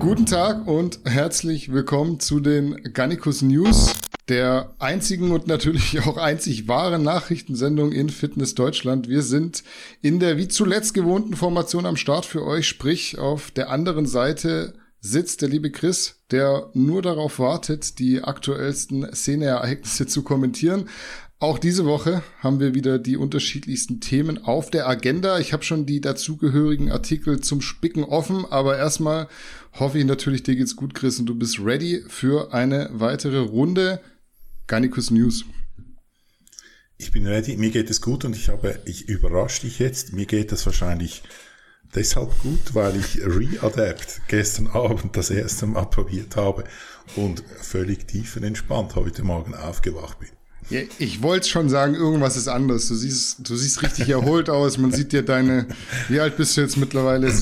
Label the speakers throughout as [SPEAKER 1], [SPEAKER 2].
[SPEAKER 1] Guten Tag und herzlich willkommen zu den Gannikus News, der einzigen und natürlich auch einzig wahren Nachrichtensendung in Fitness Deutschland. Wir sind in der wie zuletzt gewohnten Formation am Start für euch, sprich auf der anderen Seite sitzt der liebe Chris, der nur darauf wartet, die aktuellsten Szeneereignisse zu kommentieren. Auch diese Woche haben wir wieder die unterschiedlichsten Themen auf der Agenda. Ich habe schon die dazugehörigen Artikel zum Spicken offen, aber erstmal hoffe ich natürlich, dir geht's gut, Chris, und du bist ready für eine weitere Runde Garnicus News.
[SPEAKER 2] Ich bin ready, mir geht es gut und ich habe, ich überrasche dich jetzt, mir geht es wahrscheinlich deshalb gut, weil ich Readapt gestern Abend das erste Mal probiert habe und völlig tiefenentspannt heute Morgen aufgewacht bin.
[SPEAKER 1] Ja, ich wollte schon sagen, irgendwas ist anders. Du siehst, du siehst richtig erholt aus. Man sieht dir deine, wie alt bist du jetzt mittlerweile?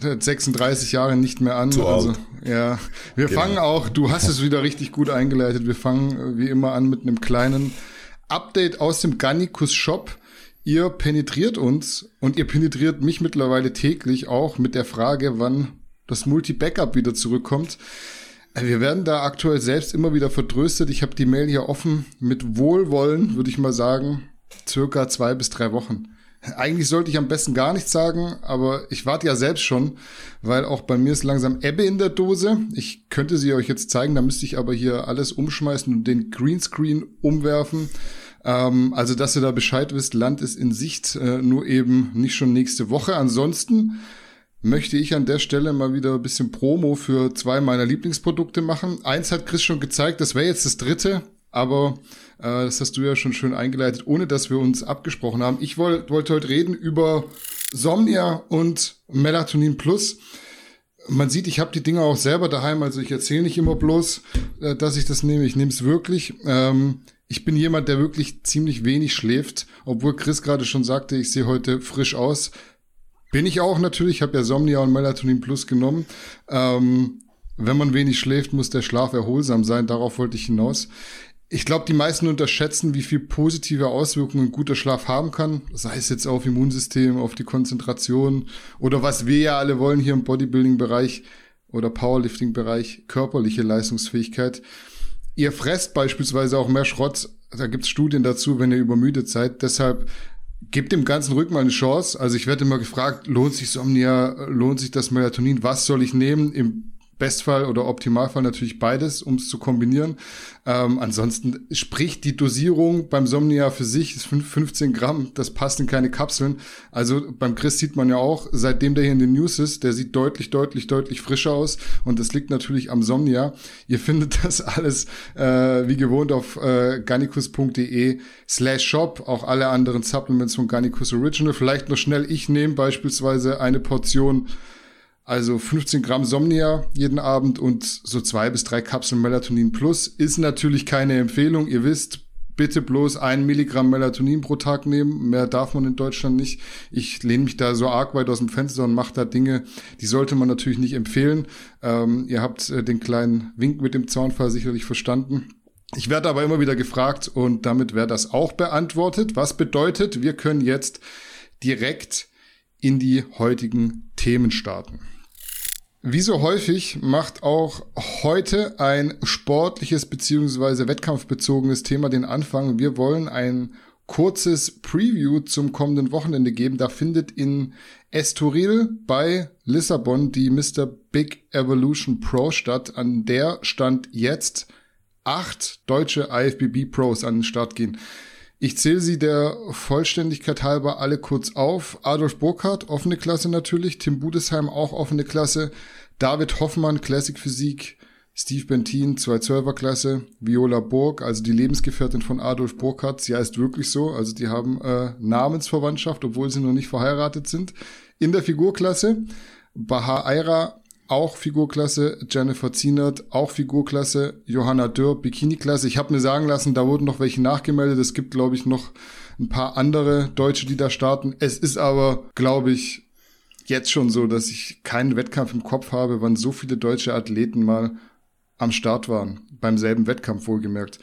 [SPEAKER 1] 36 Jahre nicht mehr an.
[SPEAKER 2] Zu
[SPEAKER 1] also,
[SPEAKER 2] alt.
[SPEAKER 1] ja. Wir
[SPEAKER 2] Genau.
[SPEAKER 1] fangen auch, du hast es wieder richtig gut eingeleitet. Wir fangen äh, wie immer an mit einem kleinen Update aus dem Gannikus Shop. Ihr penetriert uns und ihr penetriert mich mittlerweile täglich auch mit der Frage, wann das Multi-Backup wieder zurückkommt. Wir werden da aktuell selbst immer wieder vertröstet. Ich habe die Mail hier offen. Mit Wohlwollen würde ich mal sagen, circa zwei bis drei Wochen. Eigentlich sollte ich am besten gar nichts sagen, aber ich warte ja selbst schon, weil auch bei mir ist langsam Ebbe in der Dose. Ich könnte sie euch jetzt zeigen, da müsste ich aber hier alles umschmeißen und den Greenscreen umwerfen. Ähm, also, dass ihr da Bescheid wisst, Land ist in Sicht, äh, nur eben nicht schon nächste Woche. Ansonsten möchte ich an der Stelle mal wieder ein bisschen Promo für zwei meiner Lieblingsprodukte machen. Eins hat Chris schon gezeigt, das wäre jetzt das dritte, aber äh, das hast du ja schon schön eingeleitet, ohne dass wir uns abgesprochen haben. Ich wollt, wollte heute reden über Somnia und Melatonin Plus. Man sieht, ich habe die Dinger auch selber daheim, also ich erzähle nicht immer bloß, äh, dass ich das nehme. Ich nehme es wirklich. Ähm, ich bin jemand, der wirklich ziemlich wenig schläft, obwohl Chris gerade schon sagte, ich sehe heute frisch aus. Bin ich auch natürlich, ich habe ja Somnia und Melatonin Plus genommen. Ähm, wenn man wenig schläft, muss der Schlaf erholsam sein. Darauf wollte ich hinaus. Ich glaube, die meisten unterschätzen, wie viel positive Auswirkungen guter Schlaf haben kann. Sei es jetzt auf Immunsystem, auf die Konzentration oder was wir ja alle wollen hier im Bodybuilding-Bereich oder Powerlifting-Bereich, körperliche Leistungsfähigkeit. Ihr fresst beispielsweise auch mehr Schrott. Da gibt's Studien dazu, wenn ihr übermüdet seid. Deshalb gebt dem ganzen Rücken mal eine Chance. Also ich werde immer gefragt, lohnt sich Somnia, lohnt sich das Melatonin? Was soll ich nehmen? Im Bestfall oder Optimalfall natürlich beides, um es zu kombinieren. Ähm, ansonsten spricht die Dosierung beim Somnia für sich, ist fünf- 15 Gramm, das passt in keine Kapseln. Also beim Chris sieht man ja auch, seitdem der hier in den News ist, der sieht deutlich, deutlich, deutlich frischer aus und das liegt natürlich am Somnia. Ihr findet das alles äh, wie gewohnt auf äh, gannicus.de slash shop, auch alle anderen Supplements von Gannicus Original. Vielleicht noch schnell, ich nehme beispielsweise eine Portion also 15 Gramm Somnia jeden Abend und so zwei bis drei Kapseln Melatonin Plus ist natürlich keine Empfehlung. Ihr wisst, bitte bloß ein Milligramm Melatonin pro Tag nehmen. Mehr darf man in Deutschland nicht. Ich lehne mich da so arg weit aus dem Fenster und mache da Dinge, die sollte man natürlich nicht empfehlen. Ähm, ihr habt äh, den kleinen Wink mit dem Zaunfall sicherlich verstanden. Ich werde aber immer wieder gefragt und damit wäre das auch beantwortet. Was bedeutet, wir können jetzt direkt in die heutigen Themen starten. Wie so häufig macht auch heute ein sportliches beziehungsweise wettkampfbezogenes Thema den Anfang. Wir wollen ein kurzes Preview zum kommenden Wochenende geben. Da findet in Estoril bei Lissabon die Mr. Big Evolution Pro statt. An der stand jetzt acht deutsche IFBB Pros an den Start gehen. Ich zähle sie der Vollständigkeit halber alle kurz auf. Adolf Burkhardt, offene Klasse natürlich. Tim Budesheim, auch offene Klasse. David Hoffmann, Classic Physik. Steve Bentin, 212er Klasse. Viola Burg, also die Lebensgefährtin von Adolf Burkhardt. Sie heißt wirklich so. Also die haben äh, Namensverwandtschaft, obwohl sie noch nicht verheiratet sind. In der Figurklasse. Bahar Aira, auch Figurklasse, Jennifer Zienert, auch Figurklasse, Johanna Dörr, Bikini-Klasse. Ich habe mir sagen lassen, da wurden noch welche nachgemeldet. Es gibt, glaube ich, noch ein paar andere Deutsche, die da starten. Es ist aber, glaube ich, jetzt schon so, dass ich keinen Wettkampf im Kopf habe, wann so viele deutsche Athleten mal am Start waren. Beim selben Wettkampf wohlgemerkt.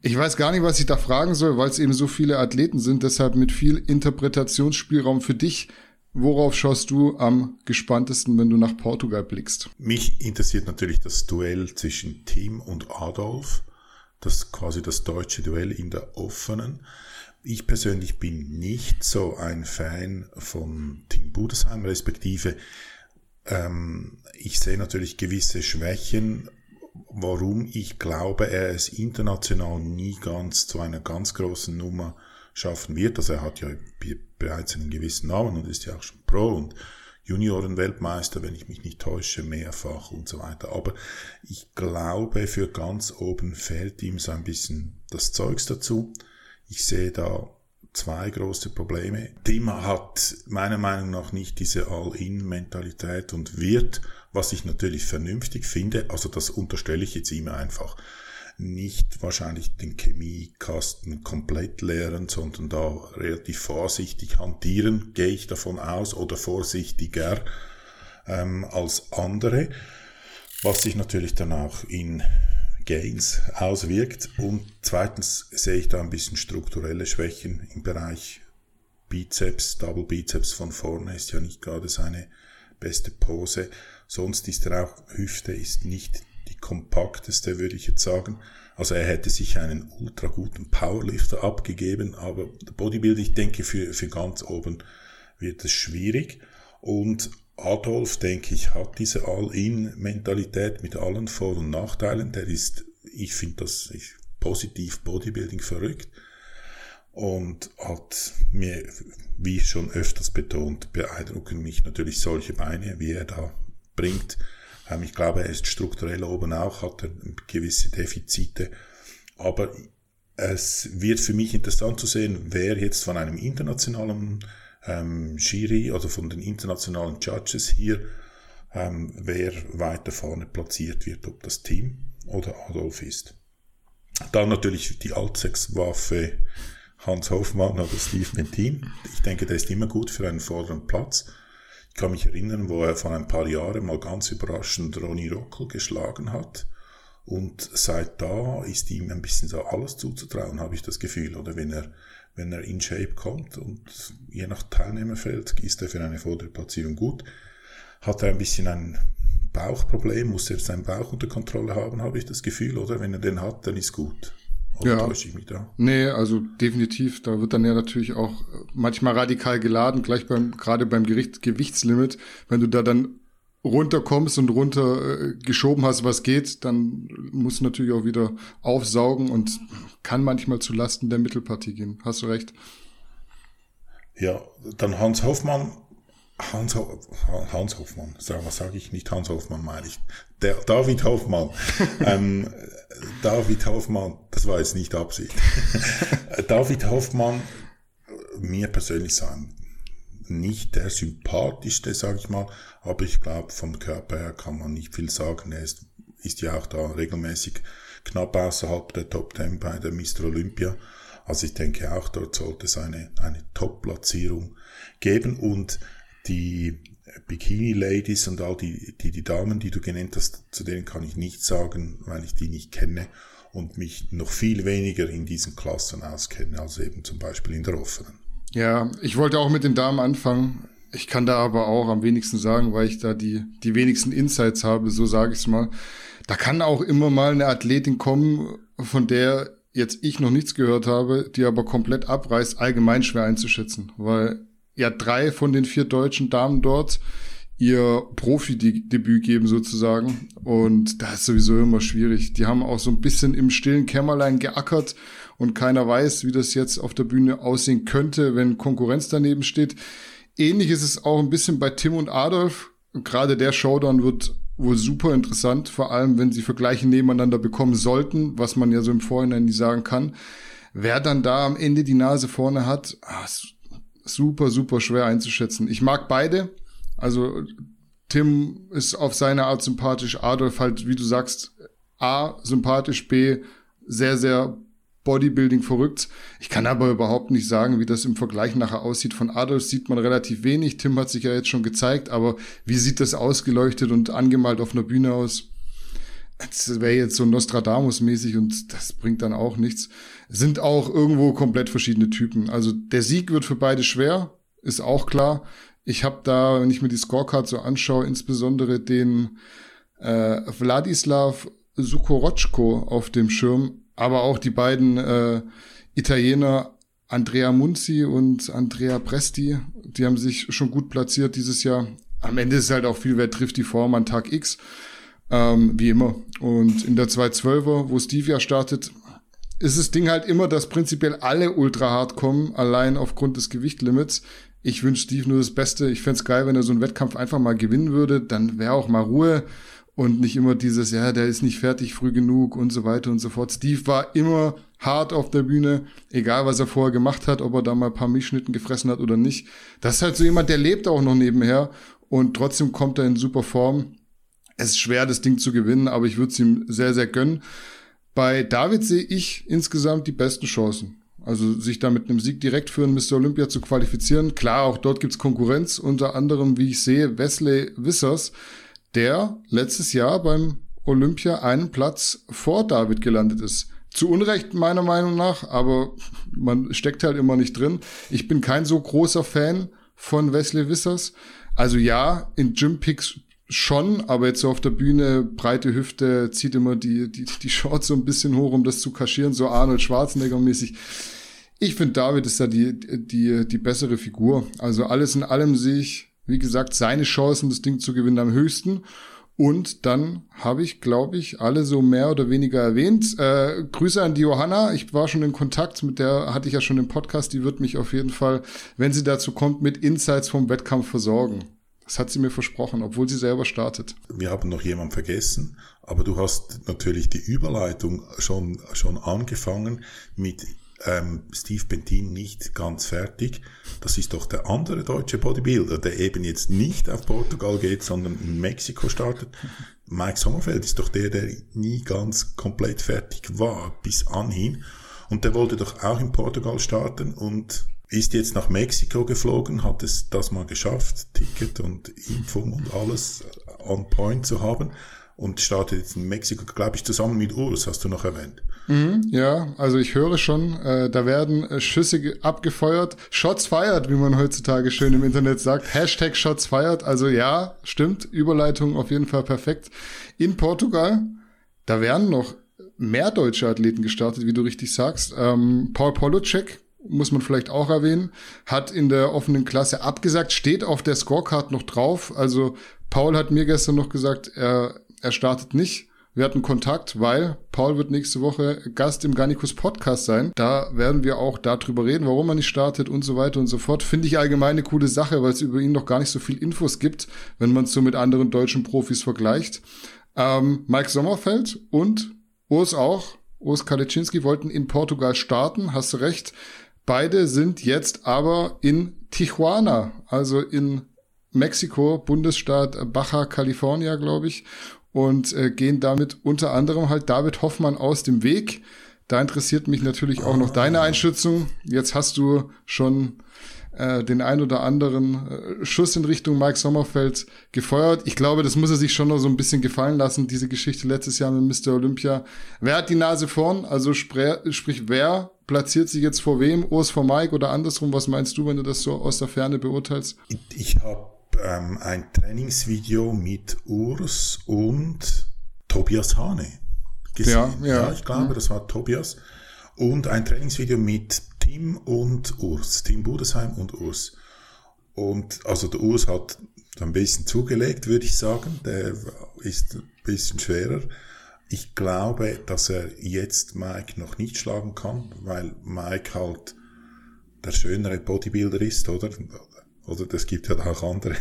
[SPEAKER 1] Ich weiß gar nicht, was ich da fragen soll, weil es eben so viele Athleten sind. Deshalb mit viel Interpretationsspielraum für dich. Worauf schaust du am gespanntesten, wenn du nach Portugal blickst?
[SPEAKER 2] Mich interessiert natürlich das Duell zwischen Tim und Adolf. Das quasi das deutsche Duell in der offenen. Ich persönlich bin nicht so ein Fan von Tim Budesheim, respektive ähm, ich sehe natürlich gewisse Schwächen, warum ich glaube, er es international nie ganz zu einer ganz großen Nummer schaffen wird. Also er hat ja bereits einen gewissen Namen und ist ja auch schon Pro und Juniorenweltmeister, wenn ich mich nicht täusche, mehrfach und so weiter. Aber ich glaube, für ganz oben fehlt ihm so ein bisschen das Zeugs dazu. Ich sehe da zwei große Probleme. Tim hat meiner Meinung nach nicht diese All-In-Mentalität und wird, was ich natürlich vernünftig finde, also das unterstelle ich jetzt ihm einfach, nicht wahrscheinlich den Chemiekasten komplett leeren, sondern da relativ vorsichtig hantieren, gehe ich davon aus, oder vorsichtiger ähm, als andere, was sich natürlich dann auch in Gains auswirkt. Und zweitens sehe ich da ein bisschen strukturelle Schwächen im Bereich Bizeps, Double Bizeps von vorne ist ja nicht gerade seine beste Pose. Sonst ist er auch, Hüfte ist nicht kompakteste, würde ich jetzt sagen. Also er hätte sich einen ultra guten Powerlifter abgegeben, aber Bodybuilding, ich denke, für, für ganz oben wird es schwierig. Und Adolf, denke ich, hat diese All-In-Mentalität mit allen Vor- und Nachteilen. Der ist, ich finde das ich, positiv Bodybuilding verrückt und hat mir, wie schon öfters betont, beeindrucken mich natürlich solche Beine, wie er da bringt. Ähm, ich glaube, er ist strukturell oben auch, hat er gewisse Defizite. Aber es wird für mich interessant zu sehen, wer jetzt von einem internationalen ähm, Jury oder von den internationalen Judges hier, ähm, wer weiter vorne platziert wird, ob das Team oder Adolf ist. Dann natürlich die Altsechswaffe Hans Hofmann oder Steve Bentin. Ich denke, der ist immer gut für einen vorderen Platz. Ich kann mich erinnern, wo er vor ein paar Jahren mal ganz überraschend Ronny Rockel geschlagen hat. Und seit da ist ihm ein bisschen so alles zuzutrauen, habe ich das Gefühl. Oder wenn er, wenn er in Shape kommt und je nach Teilnehmerfeld ist er für eine Vorderplatzierung gut. Hat er ein bisschen ein Bauchproblem, muss er seinen Bauch unter Kontrolle haben, habe ich das Gefühl. Oder wenn er den hat, dann ist gut.
[SPEAKER 1] Oder ja. täusche ich mich da? Nee, also definitiv. Da wird dann ja natürlich auch manchmal radikal geladen, gleich beim, gerade beim Gericht, Gewichtslimit. Wenn du da dann runterkommst und runter äh, geschoben hast, was geht, dann musst du natürlich auch wieder aufsaugen und kann manchmal zu Lasten der Mittelpartie gehen. Hast du recht.
[SPEAKER 2] Ja, dann Hans Hoffmann Hans, Hans Hoffmann, was sage ich nicht Hans Hoffmann, meine ich. Der David Hoffmann. ähm, David Hoffmann, das war jetzt nicht Absicht. David Hoffmann, mir persönlich sagen, nicht der sympathischste, sage ich mal, aber ich glaube, vom Körper her kann man nicht viel sagen. Er ist, ist ja auch da regelmäßig knapp außerhalb der Top 10 bei der Mr. Olympia. Also ich denke auch, dort sollte es eine, eine Top-Platzierung geben und die Bikini-Ladies und all die, die, die Damen, die du genannt hast, zu denen kann ich nichts sagen, weil ich die nicht kenne und mich noch viel weniger in diesen Klassen auskenne, als eben zum Beispiel in der offenen.
[SPEAKER 1] Ja, ich wollte auch mit den Damen anfangen. Ich kann da aber auch am wenigsten sagen, weil ich da die, die wenigsten Insights habe, so sage ich es mal. Da kann auch immer mal eine Athletin kommen, von der jetzt ich noch nichts gehört habe, die aber komplett abreißt, allgemein schwer einzuschätzen, weil ja drei von den vier deutschen Damen dort ihr Profi-Debüt geben sozusagen. Und da ist sowieso immer schwierig. Die haben auch so ein bisschen im stillen Kämmerlein geackert und keiner weiß, wie das jetzt auf der Bühne aussehen könnte, wenn Konkurrenz daneben steht. Ähnlich ist es auch ein bisschen bei Tim und Adolf. Gerade der Showdown wird wohl super interessant, vor allem wenn sie Vergleiche nebeneinander bekommen sollten, was man ja so im Vorhinein nicht sagen kann. Wer dann da am Ende die Nase vorne hat, ah, super, super schwer einzuschätzen. Ich mag beide. Also Tim ist auf seine Art sympathisch, Adolf halt, wie du sagst, A, sympathisch, B, sehr, sehr Bodybuilding verrückt. Ich kann aber überhaupt nicht sagen, wie das im Vergleich nachher aussieht. Von Adolf sieht man relativ wenig. Tim hat sich ja jetzt schon gezeigt, aber wie sieht das ausgeleuchtet und angemalt auf einer Bühne aus? Das wäre jetzt so Nostradamus-mäßig und das bringt dann auch nichts. Sind auch irgendwo komplett verschiedene Typen. Also der Sieg wird für beide schwer, ist auch klar. Ich habe da, wenn ich mir die Scorecard so anschaue, insbesondere den äh, Wladislav Sukorotschko auf dem Schirm, aber auch die beiden äh, Italiener Andrea Munzi und Andrea Presti, die haben sich schon gut platziert dieses Jahr. Am Ende ist halt auch viel, wer trifft die Form an Tag X, ähm, wie immer. Und in der 212er, wo Stevia startet, ist das Ding halt immer, dass prinzipiell alle ultra hart kommen, allein aufgrund des Gewichtlimits. Ich wünsche Steve nur das Beste. Ich fände geil, wenn er so einen Wettkampf einfach mal gewinnen würde. Dann wäre auch mal Ruhe und nicht immer dieses, ja, der ist nicht fertig früh genug und so weiter und so fort. Steve war immer hart auf der Bühne, egal was er vorher gemacht hat, ob er da mal ein paar Milchschnitten gefressen hat oder nicht. Das ist halt so jemand, der lebt auch noch nebenher und trotzdem kommt er in super Form. Es ist schwer, das Ding zu gewinnen, aber ich würde es ihm sehr, sehr gönnen. Bei David sehe ich insgesamt die besten Chancen. Also sich da mit einem Sieg direkt für einen Mr. Olympia zu qualifizieren. Klar, auch dort gibt's Konkurrenz, unter anderem, wie ich sehe, Wesley Wissers, der letztes Jahr beim Olympia einen Platz vor David gelandet ist. Zu Unrecht meiner Meinung nach, aber man steckt halt immer nicht drin. Ich bin kein so großer Fan von Wesley Wissers. Also ja, in Gym Picks schon, aber jetzt so auf der Bühne, breite Hüfte, zieht immer die, die, die Shorts so ein bisschen hoch, um das zu kaschieren, so Arnold Schwarzenegger mäßig. Ich finde, David ist da die, die, die bessere Figur. Also alles in allem sehe ich wie gesagt, seine Chancen, das Ding zu gewinnen, am höchsten. Und dann habe ich, glaube ich, alle so mehr oder weniger erwähnt. Äh, Grüße an die Johanna. Ich war schon in Kontakt mit der, hatte ich ja schon im Podcast. Die wird mich auf jeden Fall, wenn sie dazu kommt, mit Insights vom Wettkampf versorgen. Das hat sie mir versprochen, obwohl sie selber startet.
[SPEAKER 2] Wir haben noch jemanden vergessen, aber du hast natürlich die Überleitung schon, schon angefangen mit ähm, Steve Bentin nicht ganz fertig. Das ist doch der andere deutsche Bodybuilder, der eben jetzt nicht auf Portugal geht, sondern in Mexiko startet. Mike Sommerfeld ist doch der, der nie ganz komplett fertig war bis anhin. Und der wollte doch auch in Portugal starten und ist jetzt nach Mexiko geflogen, hat es das mal geschafft, Ticket und Impfung und alles on point zu haben und startet jetzt in Mexiko, glaube ich, zusammen mit Urs, hast du noch erwähnt.
[SPEAKER 1] Mhm, ja, also ich höre schon, äh, da werden äh, Schüsse abgefeuert, Shots fired, wie man heutzutage schön im Internet sagt, Hashtag Shots fired, also ja, stimmt, Überleitung auf jeden Fall perfekt. In Portugal, da werden noch mehr deutsche Athleten gestartet, wie du richtig sagst. Ähm, Paul Polocek, muss man vielleicht auch erwähnen, hat in der offenen Klasse abgesagt, steht auf der Scorecard noch drauf. Also Paul hat mir gestern noch gesagt, er er startet nicht. Wir hatten Kontakt, weil Paul wird nächste Woche Gast im Garnicus Podcast sein. Da werden wir auch darüber reden, warum er nicht startet und so weiter und so fort. Finde ich allgemein eine coole Sache, weil es über ihn noch gar nicht so viel Infos gibt, wenn man es so mit anderen deutschen Profis vergleicht. Ähm, Mike Sommerfeld und Urs auch, Urs Kaliczynski wollten in Portugal starten, hast du recht. Beide sind jetzt aber in Tijuana, also in Mexiko, Bundesstaat Baja California, glaube ich und äh, gehen damit unter anderem halt David Hoffmann aus dem Weg. Da interessiert mich natürlich auch noch deine Einschätzung. Jetzt hast du schon äh, den ein oder anderen äh, Schuss in Richtung Mike Sommerfeld gefeuert. Ich glaube, das muss er sich schon noch so ein bisschen gefallen lassen, diese Geschichte letztes Jahr mit Mr. Olympia. Wer hat die Nase vorn? Also spr sprich, wer platziert sich jetzt vor wem? Urs vor Mike oder andersrum? Was meinst du, wenn du das so aus der Ferne beurteilst?
[SPEAKER 2] Ich habe ähm, ein Trainingsvideo mit Urs und Tobias Hane gesehen. Ja, ja. ja ich glaube, mhm. das war Tobias. Und ein Trainingsvideo mit Tim und Urs, Tim Budesheim und Urs. Und also der Urs hat ein bisschen zugelegt, würde ich sagen. Der ist ein bisschen schwerer. Ich glaube, dass er jetzt Mike noch nicht schlagen kann, weil Mike halt der schönere Bodybuilder ist, oder? Oder das gibt ja auch andere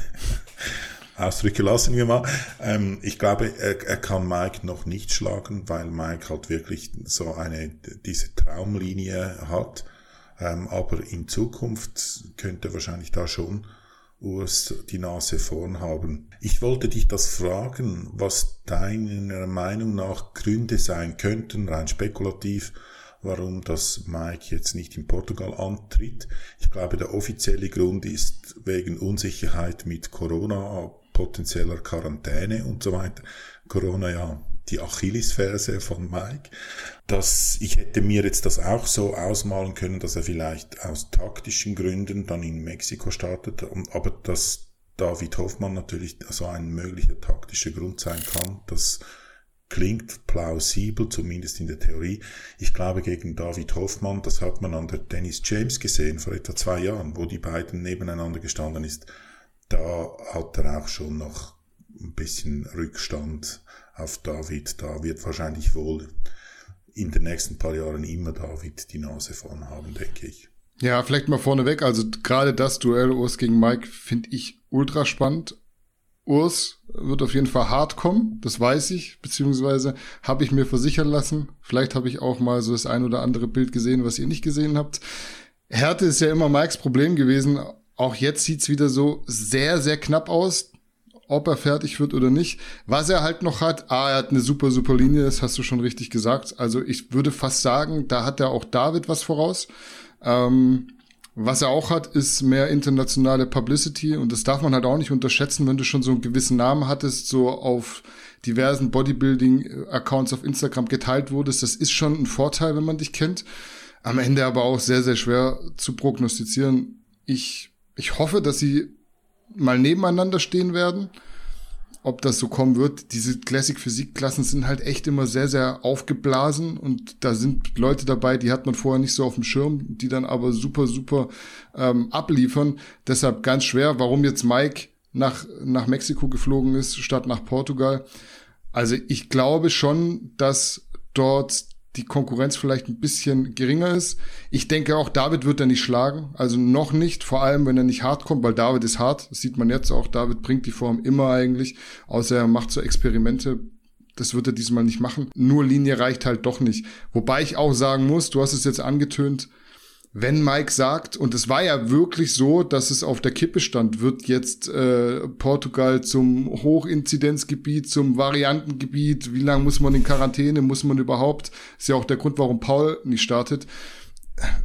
[SPEAKER 2] Ausdrücke, lassen wir mal. Ähm, ich glaube, er, er kann Mike noch nicht schlagen, weil Mike halt wirklich so eine, diese Traumlinie hat. Ähm, aber in Zukunft könnte wahrscheinlich da schon Urs die Nase vorn haben. Ich wollte dich das fragen, was deiner Meinung nach Gründe sein könnten, rein spekulativ, warum das Mike jetzt nicht in Portugal antritt. Ich glaube, der offizielle Grund ist wegen Unsicherheit mit Corona, potenzieller Quarantäne und so weiter. Corona ja die Achillesferse von Mike. Dass ich hätte mir jetzt das auch so ausmalen können, dass er vielleicht aus taktischen Gründen dann in Mexiko startet, aber dass David Hoffmann natürlich so ein möglicher taktischer Grund sein kann, das klingt plausibel, zumindest in der Theorie. Ich glaube, gegen David Hoffmann, das hat man an der Dennis James gesehen vor etwa zwei Jahren, wo die beiden nebeneinander gestanden ist, da hat er auch schon noch ein bisschen Rückstand auf David. Da wird wahrscheinlich wohl in den nächsten paar Jahren immer David die Nase vorn haben, denke ich.
[SPEAKER 1] Ja, vielleicht mal vorneweg. Also gerade das Duell Urs gegen Mike finde ich ultra spannend. Urs wird auf jeden Fall hart kommen, das weiß ich, beziehungsweise habe ich mir versichern lassen. Vielleicht habe ich auch mal so das ein oder andere Bild gesehen, was ihr nicht gesehen habt. Härte ist ja immer Mikes Problem gewesen. Auch jetzt sieht's wieder so sehr, sehr knapp aus ob er fertig wird oder nicht. Was er halt noch hat, ah, er hat eine super, super Linie, das hast du schon richtig gesagt. Also ich würde fast sagen, da hat er auch David was voraus. Ähm, was er auch hat, ist mehr internationale Publicity und das darf man halt auch nicht unterschätzen, wenn du schon so einen gewissen Namen hattest, so auf diversen Bodybuilding-Accounts auf Instagram geteilt wurdest. Das ist schon ein Vorteil, wenn man dich kennt. Am Ende aber auch sehr, sehr schwer zu prognostizieren. Ich, ich hoffe, dass sie mal nebeneinander stehen werden. Ob das so kommen wird, diese Classic Physik Klassen sind halt echt immer sehr, sehr aufgeblasen und da sind Leute dabei, die hat man vorher nicht so auf dem Schirm, die dann aber super, super ähm, abliefern. Deshalb ganz schwer, warum jetzt Mike nach, nach Mexiko geflogen ist, statt nach Portugal. Also ich glaube schon, dass dort die Konkurrenz vielleicht ein bisschen geringer ist. Ich denke auch, David wird er nicht schlagen. Also noch nicht, vor allem wenn er nicht hart kommt, weil David ist hart. Das sieht man jetzt auch. David bringt die Form immer eigentlich, außer er macht so Experimente. Das wird er diesmal nicht machen. Nur Linie reicht halt doch nicht. Wobei ich auch sagen muss, du hast es jetzt angetönt, wenn Mike sagt, und es war ja wirklich so, dass es auf der Kippe stand, wird jetzt äh, Portugal zum Hochinzidenzgebiet, zum Variantengebiet, wie lange muss man in Quarantäne, muss man überhaupt, ist ja auch der Grund, warum Paul nicht startet.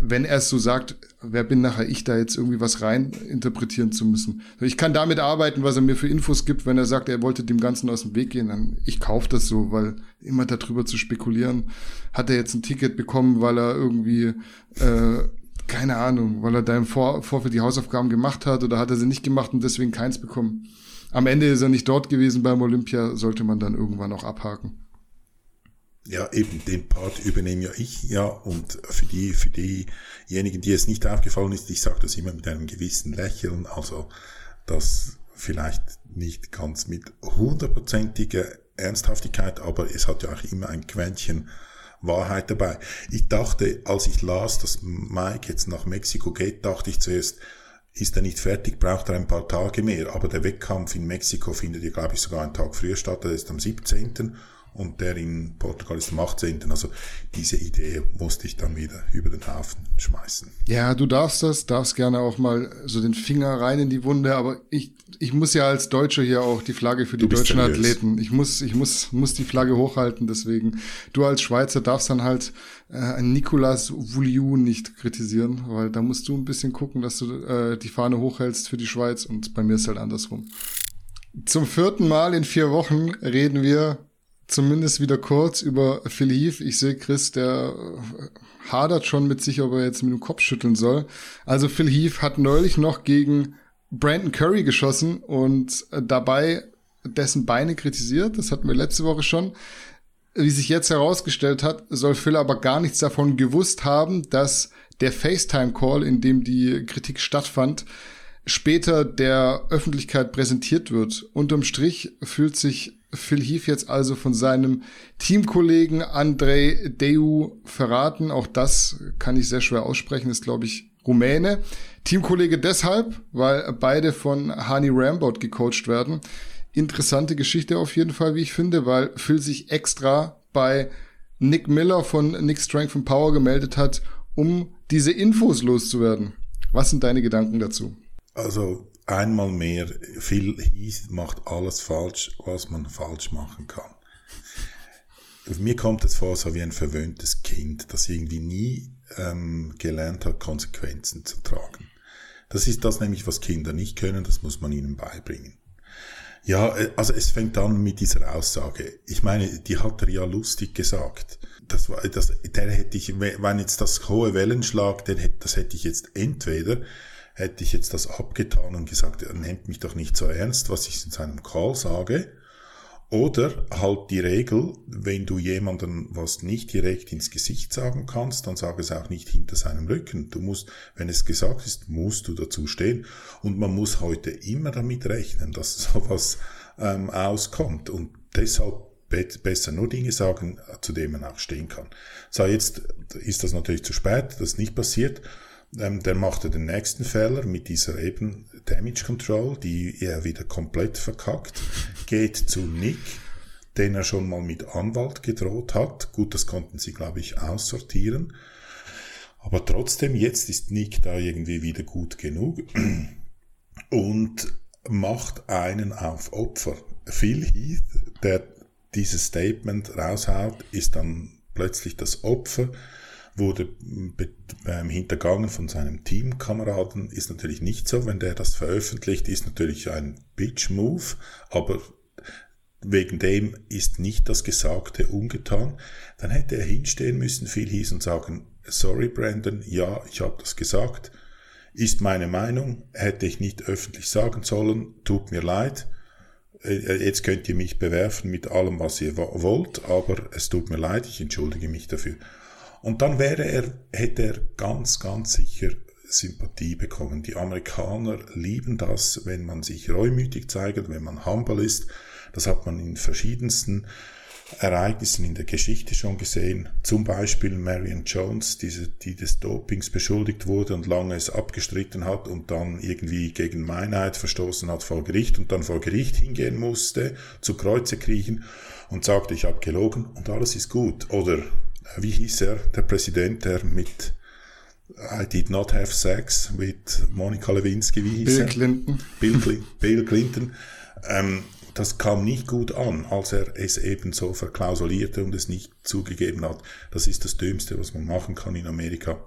[SPEAKER 1] Wenn er es so sagt, wer bin nachher ich da jetzt irgendwie was rein interpretieren zu müssen? Ich kann damit arbeiten, was er mir für Infos gibt, wenn er sagt, er wollte dem Ganzen aus dem Weg gehen, dann ich kaufe das so, weil immer darüber zu spekulieren, hat er jetzt ein Ticket bekommen, weil er irgendwie äh, keine Ahnung, weil er da im Vor Vorfeld die Hausaufgaben gemacht hat oder hat er sie nicht gemacht und deswegen keins bekommen. Am Ende ist er nicht dort gewesen beim Olympia, sollte man dann irgendwann auch abhaken.
[SPEAKER 2] Ja, eben den Part übernehme ja ich, ja, und für die, für diejenigen, die es nicht aufgefallen ist, ich sage das immer mit einem gewissen Lächeln, also das vielleicht nicht ganz mit hundertprozentiger Ernsthaftigkeit, aber es hat ja auch immer ein Quäntchen Wahrheit dabei. Ich dachte, als ich las, dass Mike jetzt nach Mexiko geht, dachte ich zuerst, ist er nicht fertig, braucht er ein paar Tage mehr. Aber der Wettkampf in Mexiko findet ja, glaube ich, sogar einen Tag früher statt. Der ist am 17 und der in Portugal ist am 18. Also diese Idee musste ich dann wieder über den Haufen schmeißen.
[SPEAKER 1] Ja, du darfst das, darfst gerne auch mal so den Finger rein in die Wunde, aber ich, ich muss ja als Deutscher hier auch die Flagge für die deutschen seriös. Athleten. Ich muss, ich muss, muss die Flagge hochhalten, deswegen. Du als Schweizer darfst dann halt äh, Nicolas Vouliou nicht kritisieren, weil da musst du ein bisschen gucken, dass du äh, die Fahne hochhältst für die Schweiz und bei mir ist halt andersrum. Zum vierten Mal in vier Wochen reden wir zumindest wieder kurz über Phil Heath. Ich sehe Chris, der äh, hadert schon mit sich, ob er jetzt mit dem Kopf schütteln soll. Also Phil Heath hat neulich noch gegen Brandon Curry geschossen und äh, dabei dessen Beine kritisiert. Das hatten wir letzte Woche schon. Wie sich jetzt herausgestellt hat, soll Phil aber gar nichts davon gewusst haben, dass der FaceTime-Call, in dem die Kritik stattfand, später der Öffentlichkeit präsentiert wird. Unterm Strich fühlt sich Phil Heath jetzt also von seinem Teamkollegen Andrei Deu verraten. Auch das kann ich sehr schwer aussprechen, ist glaube ich Rumäne. Teamkollege deshalb, weil beide von Hani Rambot gecoacht werden. Interessante Geschichte auf jeden Fall, wie ich finde, weil Phil sich extra bei Nick Miller von Nick Strength and Power gemeldet hat, um diese Infos loszuwerden. Was sind deine Gedanken dazu?
[SPEAKER 2] Also einmal mehr, Phil Heath macht alles falsch, was man falsch machen kann. Mir kommt es vor, so wie ein verwöhntes Kind, das irgendwie nie ähm, gelernt hat, Konsequenzen zu tragen. Das ist das nämlich, was Kinder nicht können, das muss man ihnen beibringen. Ja, äh, also es fängt an mit dieser Aussage. Ich meine, die hat er ja lustig gesagt. Das war, das, der hätte ich, wenn jetzt das hohe Wellenschlag, den, das hätte ich jetzt entweder, hätte ich jetzt das abgetan und gesagt, er nimmt mich doch nicht so ernst, was ich in seinem Call sage. Oder halt die Regel, wenn du jemandem was nicht direkt ins Gesicht sagen kannst, dann sag es auch nicht hinter seinem Rücken. Du musst, wenn es gesagt ist, musst du dazu stehen. Und man muss heute immer damit rechnen, dass sowas ähm, auskommt. Und deshalb besser nur Dinge sagen, zu denen man auch stehen kann. So, jetzt ist das natürlich zu spät, das ist nicht passiert. Ähm, der machte den nächsten Fehler mit dieser eben Damage Control, die er wieder komplett verkackt, geht zu Nick, den er schon mal mit Anwalt gedroht hat. Gut, das konnten sie, glaube ich, aussortieren. Aber trotzdem, jetzt ist Nick da irgendwie wieder gut genug und macht einen auf Opfer. Phil Heath, der dieses Statement raushaut, ist dann plötzlich das Opfer wurde ähm, hintergangen von seinem Teamkameraden, ist natürlich nicht so. Wenn der das veröffentlicht, ist natürlich ein Bitch-Move, aber wegen dem ist nicht das Gesagte ungetan. Dann hätte er hinstehen müssen, viel hieß und sagen, sorry Brandon, ja, ich habe das gesagt, ist meine Meinung, hätte ich nicht öffentlich sagen sollen, tut mir leid. Äh, äh, jetzt könnt ihr mich bewerfen mit allem, was ihr wollt, aber es tut mir leid, ich entschuldige mich dafür. Und dann wäre er, hätte er ganz, ganz sicher Sympathie bekommen. Die Amerikaner lieben das, wenn man sich reumütig zeigt, wenn man humble ist. Das hat man in verschiedensten Ereignissen in der Geschichte schon gesehen. Zum Beispiel Marion Jones, diese, die des Dopings beschuldigt wurde und lange es abgestritten hat und dann irgendwie gegen Meinheit verstoßen hat vor Gericht und dann vor Gericht hingehen musste, zu Kreuze kriechen und sagte, ich habe gelogen und alles ist gut. Oder wie hieß er, der Präsident, der mit I did not have sex mit Monika Lewinsky, wie hieß
[SPEAKER 1] Bill
[SPEAKER 2] er?
[SPEAKER 1] Clinton.
[SPEAKER 2] Bill, Clinton. Bill Clinton. Ähm, das kam nicht gut an, als er es eben so verklausulierte und es nicht zugegeben hat. Das ist das Dümmste, was man machen kann in Amerika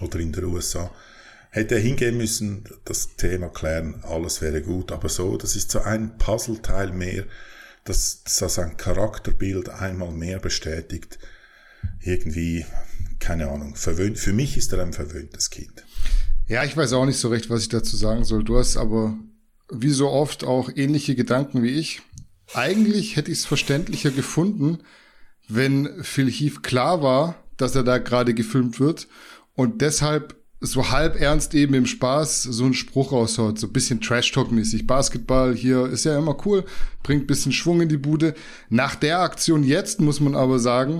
[SPEAKER 2] oder in der USA. Hätte er hingehen müssen, das Thema klären, alles wäre gut. Aber so, das ist so ein Puzzleteil mehr, das, das sein Charakterbild einmal mehr bestätigt irgendwie, keine Ahnung, verwöhnt. Für mich ist er ein verwöhntes Kind.
[SPEAKER 1] Ja, ich weiß auch nicht so recht, was ich dazu sagen soll. Du hast aber wie so oft auch ähnliche Gedanken wie ich. Eigentlich hätte ich es verständlicher gefunden, wenn Phil Heath klar war, dass er da gerade gefilmt wird und deshalb so halb ernst eben im Spaß so einen Spruch raushaut, so ein bisschen Trash-Talk-mäßig. Basketball hier ist ja immer cool, bringt bisschen Schwung in die Bude. Nach der Aktion jetzt muss man aber sagen,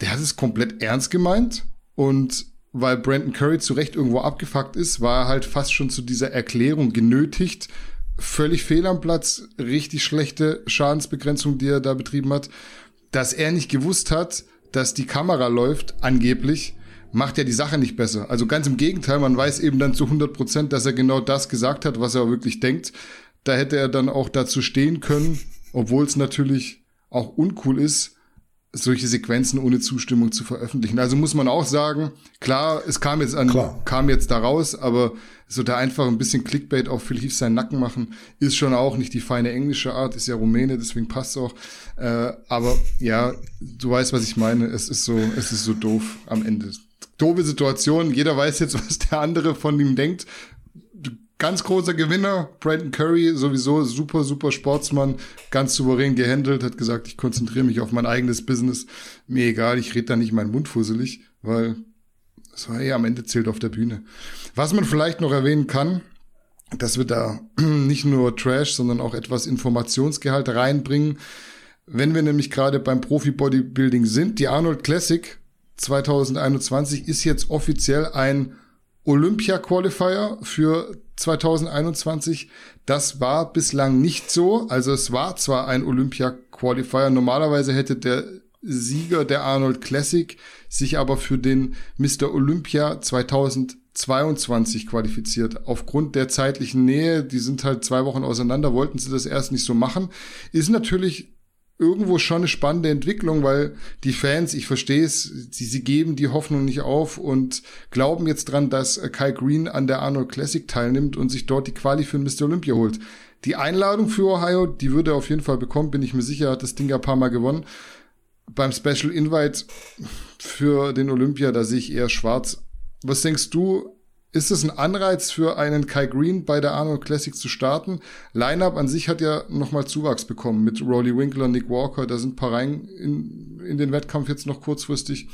[SPEAKER 1] der hat es komplett ernst gemeint und weil Brandon Curry zu Recht irgendwo abgefuckt ist, war er halt fast schon zu dieser Erklärung genötigt. Völlig fehl am Platz, richtig schlechte Schadensbegrenzung, die er da betrieben hat. Dass er nicht gewusst hat, dass die Kamera läuft, angeblich, macht ja die Sache nicht besser. Also ganz im Gegenteil, man weiß eben dann zu 100 Prozent, dass er genau das gesagt hat, was er wirklich denkt. Da hätte er dann auch dazu stehen können, obwohl es natürlich auch uncool ist, solche Sequenzen ohne Zustimmung zu veröffentlichen. Also muss man auch sagen, klar, es kam jetzt an, klar. kam jetzt da raus, aber so da einfach ein bisschen Clickbait auf Phil Heath seinen Nacken machen, ist schon auch nicht die feine englische Art, ist ja Rumäne, deswegen passt auch. Äh, aber ja, du weißt, was ich meine. Es ist so, es ist so doof am Ende. Doofe Situation. Jeder weiß jetzt, was der andere von ihm denkt ganz großer Gewinner. Brandon Curry, sowieso super, super Sportsmann, ganz souverän gehandelt, hat gesagt, ich konzentriere mich auf mein eigenes Business. Mir egal, ich rede da nicht meinen Mund fusselig, weil es war eh am Ende zählt auf der Bühne. Was man vielleicht noch erwähnen kann, dass wir da nicht nur Trash, sondern auch etwas Informationsgehalt reinbringen. Wenn wir nämlich gerade beim Profi-Bodybuilding sind, die Arnold Classic 2021 ist jetzt offiziell ein Olympia-Qualifier für 2021. Das war bislang nicht so. Also es war zwar ein Olympia-Qualifier. Normalerweise hätte der Sieger der Arnold Classic sich aber für den Mr. Olympia 2022 qualifiziert. Aufgrund der zeitlichen Nähe, die sind halt zwei Wochen auseinander, wollten sie das erst nicht so machen. Ist natürlich irgendwo schon eine spannende Entwicklung, weil die Fans, ich verstehe es, sie, sie geben die Hoffnung nicht auf und glauben jetzt dran, dass Kai Green an der Arnold Classic teilnimmt und sich dort die Quali für Mr. Olympia holt. Die Einladung für Ohio, die würde er auf jeden Fall bekommen, bin ich mir sicher, hat das Ding ja ein paar Mal gewonnen. Beim Special Invite für den Olympia, da sehe ich eher schwarz. Was denkst du, ist es ein Anreiz für einen Kai Green bei der Arnold Classic zu starten? Lineup an sich hat ja nochmal Zuwachs bekommen mit Rolly Winkler, Nick Walker. Da sind ein paar rein in, in den Wettkampf jetzt noch kurzfristig,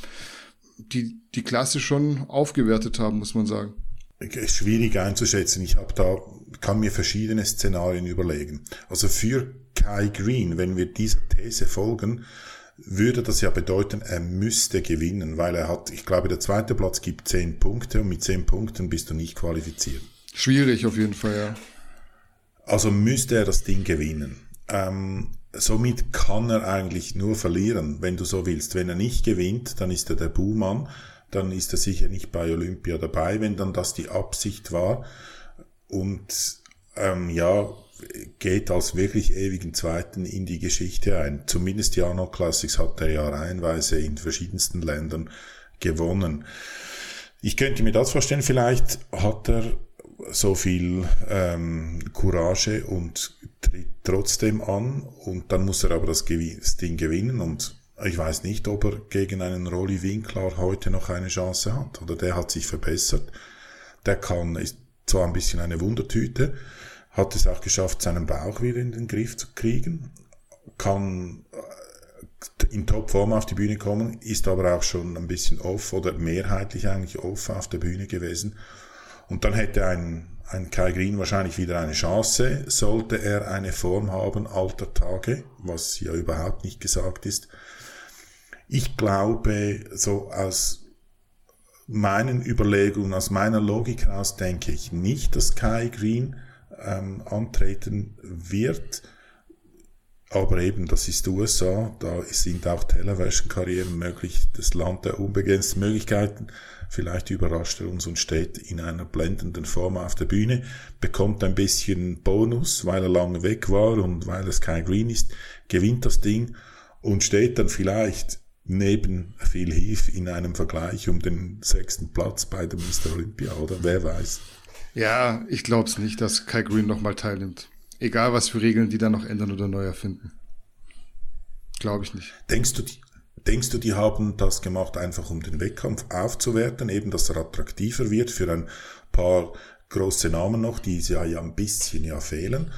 [SPEAKER 1] die die Klasse schon aufgewertet haben, muss man sagen.
[SPEAKER 2] Schwierig einzuschätzen. Ich habe da, kann mir verschiedene Szenarien überlegen. Also für Kai Green, wenn wir dieser These folgen, würde das ja bedeuten, er müsste gewinnen, weil er hat, ich glaube, der zweite Platz gibt zehn Punkte und mit zehn Punkten bist du nicht qualifiziert.
[SPEAKER 1] Schwierig auf jeden Fall, ja.
[SPEAKER 2] Also müsste er das Ding gewinnen. Ähm, somit kann er eigentlich nur verlieren, wenn du so willst. Wenn er nicht gewinnt, dann ist er der Buhmann, dann ist er sicher nicht bei Olympia dabei, wenn dann das die Absicht war. Und ähm, ja, geht als wirklich ewigen Zweiten in die Geschichte ein. Zumindest die Arnold Classics hat er ja reihenweise in verschiedensten Ländern gewonnen. Ich könnte mir das vorstellen, vielleicht hat er so viel ähm, Courage und tritt trotzdem an und dann muss er aber das, das Ding gewinnen und ich weiß nicht, ob er gegen einen Rolli Winkler heute noch eine Chance hat oder der hat sich verbessert. Der kann, ist zwar ein bisschen eine Wundertüte, hat es auch geschafft, seinen Bauch wieder in den Griff zu kriegen, kann äh, in Topform auf die Bühne kommen, ist aber auch schon ein bisschen off oder mehrheitlich eigentlich off auf der Bühne gewesen. Und dann hätte ein, ein Kai Green wahrscheinlich wieder eine Chance, sollte er eine Form haben alter Tage, was ja überhaupt nicht gesagt ist. Ich glaube, so aus meinen Überlegungen, aus meiner Logik heraus denke ich nicht, dass Kai Green ähm, antreten wird. Aber eben, das ist USA, da sind auch Television-Karrieren möglich, das Land der unbegrenzten Möglichkeiten. Vielleicht überrascht er uns und steht in einer blendenden Form auf der Bühne, bekommt ein bisschen Bonus, weil er lange weg war und weil es kein Green ist, gewinnt das Ding und steht dann vielleicht neben Phil Heath in einem Vergleich um den sechsten Platz bei der Mr. Olympia, oder wer weiß.
[SPEAKER 1] Ja, ich glaube es nicht, dass Kai Green nochmal teilnimmt. Egal, was für Regeln die da noch ändern oder neu erfinden. Glaube ich nicht.
[SPEAKER 2] Denkst du, die, denkst du, die haben das gemacht, einfach um den Wettkampf aufzuwerten, eben, dass er attraktiver wird für ein paar große Namen noch, die ja, ja ein bisschen ja fehlen?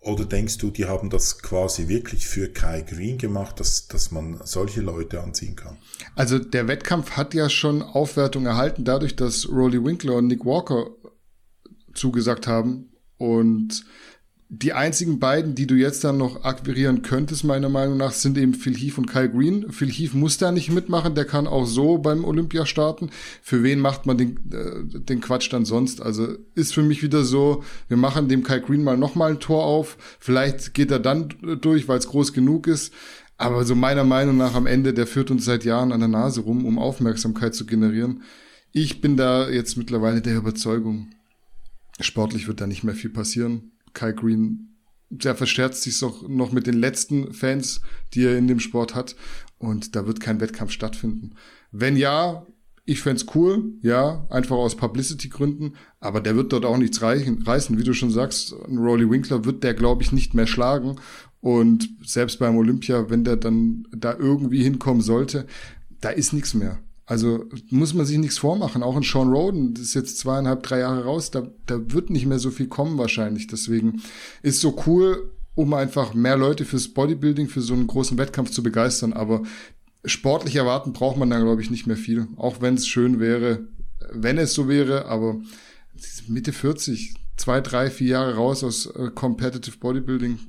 [SPEAKER 2] Oder denkst du, die haben das quasi wirklich für Kai Green gemacht, dass, dass man solche Leute anziehen kann?
[SPEAKER 1] Also der Wettkampf hat ja schon Aufwertung erhalten, dadurch, dass Rolly Winkler und Nick Walker zugesagt haben. Und die einzigen beiden, die du jetzt dann noch akquirieren könntest, meiner Meinung nach, sind eben Phil Heath und Kyle Green. Phil Heath muss da nicht mitmachen, der kann auch so beim Olympia starten. Für wen macht man den, äh, den Quatsch dann sonst? Also ist für mich wieder so, wir machen dem Kyle Green mal nochmal ein Tor auf. Vielleicht geht er dann durch, weil es groß genug ist. Aber so meiner Meinung nach am Ende, der führt uns seit Jahren an der Nase rum, um Aufmerksamkeit zu generieren. Ich bin da jetzt mittlerweile der Überzeugung, Sportlich wird da nicht mehr viel passieren. Kai Green, der verstärkt sich auch noch mit den letzten Fans, die er in dem Sport hat. Und da wird kein Wettkampf stattfinden. Wenn ja, ich fände cool, ja, einfach aus Publicity-Gründen, aber der wird dort auch nichts reichen, reißen. Wie du schon sagst, ein Rolly Winkler wird der, glaube ich, nicht mehr schlagen. Und selbst beim Olympia, wenn der dann da irgendwie hinkommen sollte, da ist nichts mehr. Also muss man sich nichts vormachen. Auch in Sean Roden, das ist jetzt zweieinhalb, drei Jahre raus, da, da wird nicht mehr so viel kommen wahrscheinlich. Deswegen ist so cool, um einfach mehr Leute fürs Bodybuilding, für so einen großen Wettkampf zu begeistern. Aber sportlich erwarten braucht man da, glaube ich, nicht mehr viel. Auch wenn es schön wäre, wenn es so wäre, aber Mitte 40, zwei, drei, vier Jahre raus aus äh, Competitive Bodybuilding,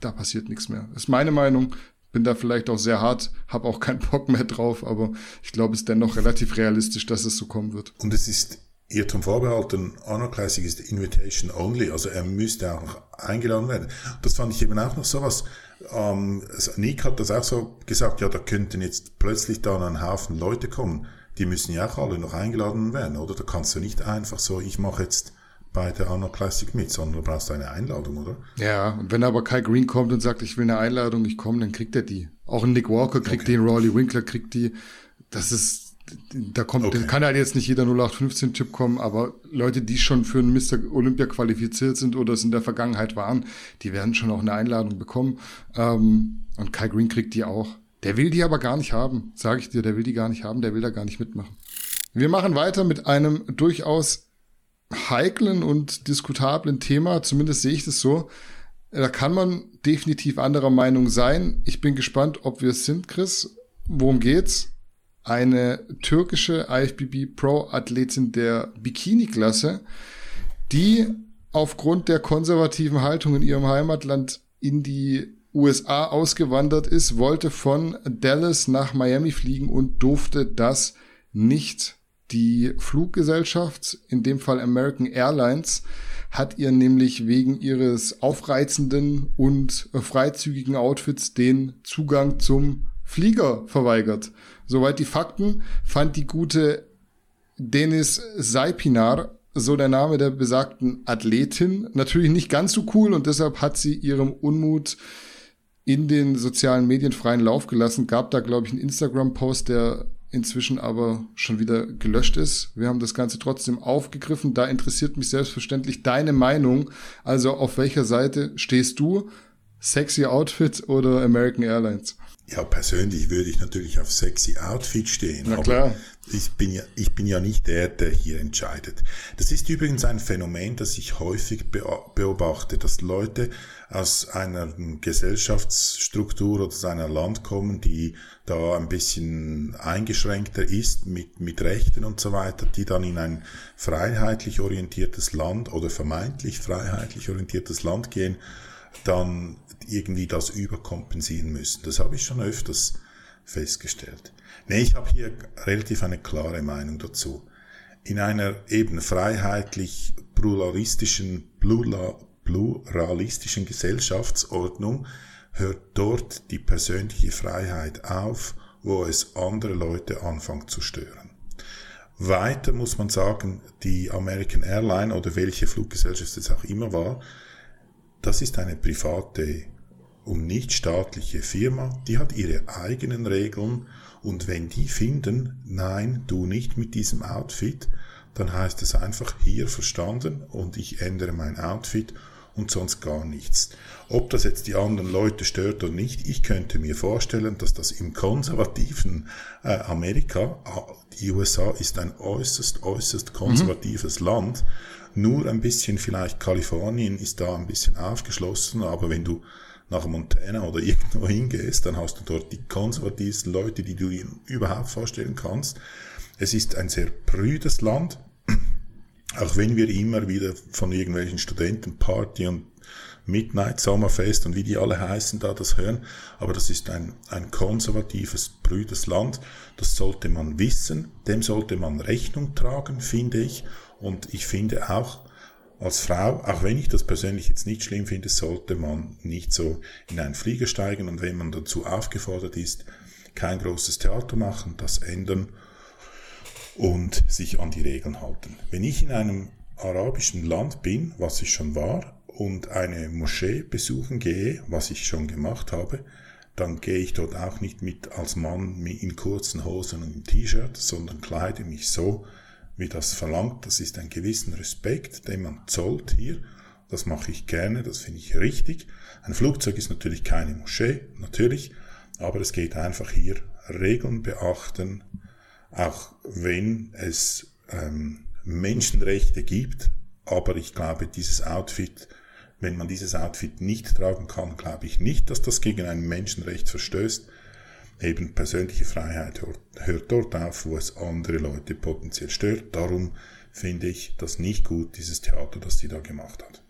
[SPEAKER 1] da passiert nichts mehr. Das ist meine Meinung bin da vielleicht auch sehr hart, habe auch keinen Bock mehr drauf, aber ich glaube, es ist dennoch relativ realistisch, dass es so kommen wird.
[SPEAKER 2] Und es ist Irrtum vorbehalten, Honor Classic ist Invitation Only, also er müsste auch eingeladen werden. Das fand ich eben auch noch sowas. Ähm, Nick hat das auch so gesagt, ja, da könnten jetzt plötzlich dann ein Haufen Leute kommen. Die müssen ja auch alle noch eingeladen werden, oder? Da kannst du nicht einfach so, ich mache jetzt bei der Arnold Classic mit, sondern du brauchst eine Einladung, oder?
[SPEAKER 1] Ja, und wenn aber Kai Green kommt und sagt, ich will eine Einladung, ich komme, dann kriegt er die. Auch ein Nick Walker kriegt okay. die, ein Rawley Winkler kriegt die. Das ist, da kommt, okay. kann halt jetzt nicht jeder 0815-Typ kommen, aber Leute, die schon für einen Mr. Olympia qualifiziert sind oder es in der Vergangenheit waren, die werden schon auch eine Einladung bekommen. Ähm, und Kai Green kriegt die auch. Der will die aber gar nicht haben, sage ich dir, der will die gar nicht haben, der will da gar nicht mitmachen. Wir machen weiter mit einem durchaus heiklen und diskutablen Thema, zumindest sehe ich das so. Da kann man definitiv anderer Meinung sein. Ich bin gespannt, ob wir es sind, Chris. Worum geht's? Eine türkische IFBB Pro Athletin der Bikini-Klasse, die aufgrund der konservativen Haltung in ihrem Heimatland in die USA ausgewandert ist, wollte von Dallas nach Miami fliegen und durfte das nicht die Fluggesellschaft, in dem Fall American Airlines, hat ihr nämlich wegen ihres aufreizenden und freizügigen Outfits den Zugang zum Flieger verweigert. Soweit die Fakten fand die gute Denis Saipinar, so der Name der besagten Athletin, natürlich nicht ganz so cool und deshalb hat sie ihrem Unmut in den sozialen Medien freien Lauf gelassen. Gab da, glaube ich, einen Instagram-Post, der inzwischen aber schon wieder gelöscht ist. Wir haben das Ganze trotzdem aufgegriffen. Da interessiert mich selbstverständlich deine Meinung. Also auf welcher Seite stehst du? Sexy Outfit oder American Airlines?
[SPEAKER 2] Ja, persönlich würde ich natürlich auf sexy Outfit stehen.
[SPEAKER 1] Na klar.
[SPEAKER 2] Ich bin ja, ich bin ja nicht der, der hier entscheidet. Das ist übrigens ein Phänomen, das ich häufig beobachte, dass Leute aus einer Gesellschaftsstruktur oder aus einer Land kommen, die da ein bisschen eingeschränkter ist mit, mit Rechten und so weiter, die dann in ein freiheitlich orientiertes Land oder vermeintlich freiheitlich orientiertes Land gehen, dann irgendwie das überkompensieren müssen. Das habe ich schon öfters festgestellt. Nee, ich habe hier relativ eine klare Meinung dazu. In einer eben freiheitlich pluralistischen, pluralistischen Gesellschaftsordnung hört dort die persönliche Freiheit auf, wo es andere Leute anfängt zu stören. Weiter muss man sagen, die American Airline oder welche Fluggesellschaft es auch immer war, das ist eine private und nicht staatliche Firma, die hat ihre eigenen Regeln und wenn die finden, nein, du nicht mit diesem Outfit, dann heißt es einfach hier verstanden und ich ändere mein Outfit und sonst gar nichts. Ob das jetzt die anderen Leute stört oder nicht, ich könnte mir vorstellen, dass das im konservativen äh, Amerika, die USA ist ein äußerst, äußerst konservatives mhm. Land, nur ein bisschen vielleicht Kalifornien ist da ein bisschen aufgeschlossen, aber wenn du nach Montana oder irgendwo hingehst, dann hast du dort die konservativsten Leute, die du dir überhaupt vorstellen kannst. Es ist ein sehr prüdes Land, auch wenn wir immer wieder von irgendwelchen Studentenparty und Midnight Sommerfest und wie die alle heißen da das hören, aber das ist ein, ein konservatives, prüdes Land, das sollte man wissen, dem sollte man Rechnung tragen, finde ich, und ich finde auch, als Frau, auch wenn ich das persönlich jetzt nicht schlimm finde, sollte man nicht so in einen Flieger steigen und wenn man dazu aufgefordert ist, kein großes Theater machen, das ändern und sich an die Regeln halten. Wenn ich in einem arabischen Land bin, was ich schon war, und eine Moschee besuchen gehe, was ich schon gemacht habe, dann gehe ich dort auch nicht mit als Mann in kurzen Hosen und T-Shirt, sondern kleide mich so, wie das verlangt. Das ist ein gewissen Respekt, den man zollt hier. Das mache ich gerne, das finde ich richtig. Ein Flugzeug ist natürlich keine Moschee, natürlich, aber es geht einfach hier Regeln beachten, auch wenn es ähm, Menschenrechte gibt. Aber ich glaube, dieses Outfit, wenn man dieses Outfit nicht tragen kann, glaube ich nicht, dass das gegen ein Menschenrecht verstößt eben persönliche Freiheit hört dort auf, wo es andere Leute potenziell stört. Darum finde ich das nicht gut, dieses Theater, das sie da gemacht hat.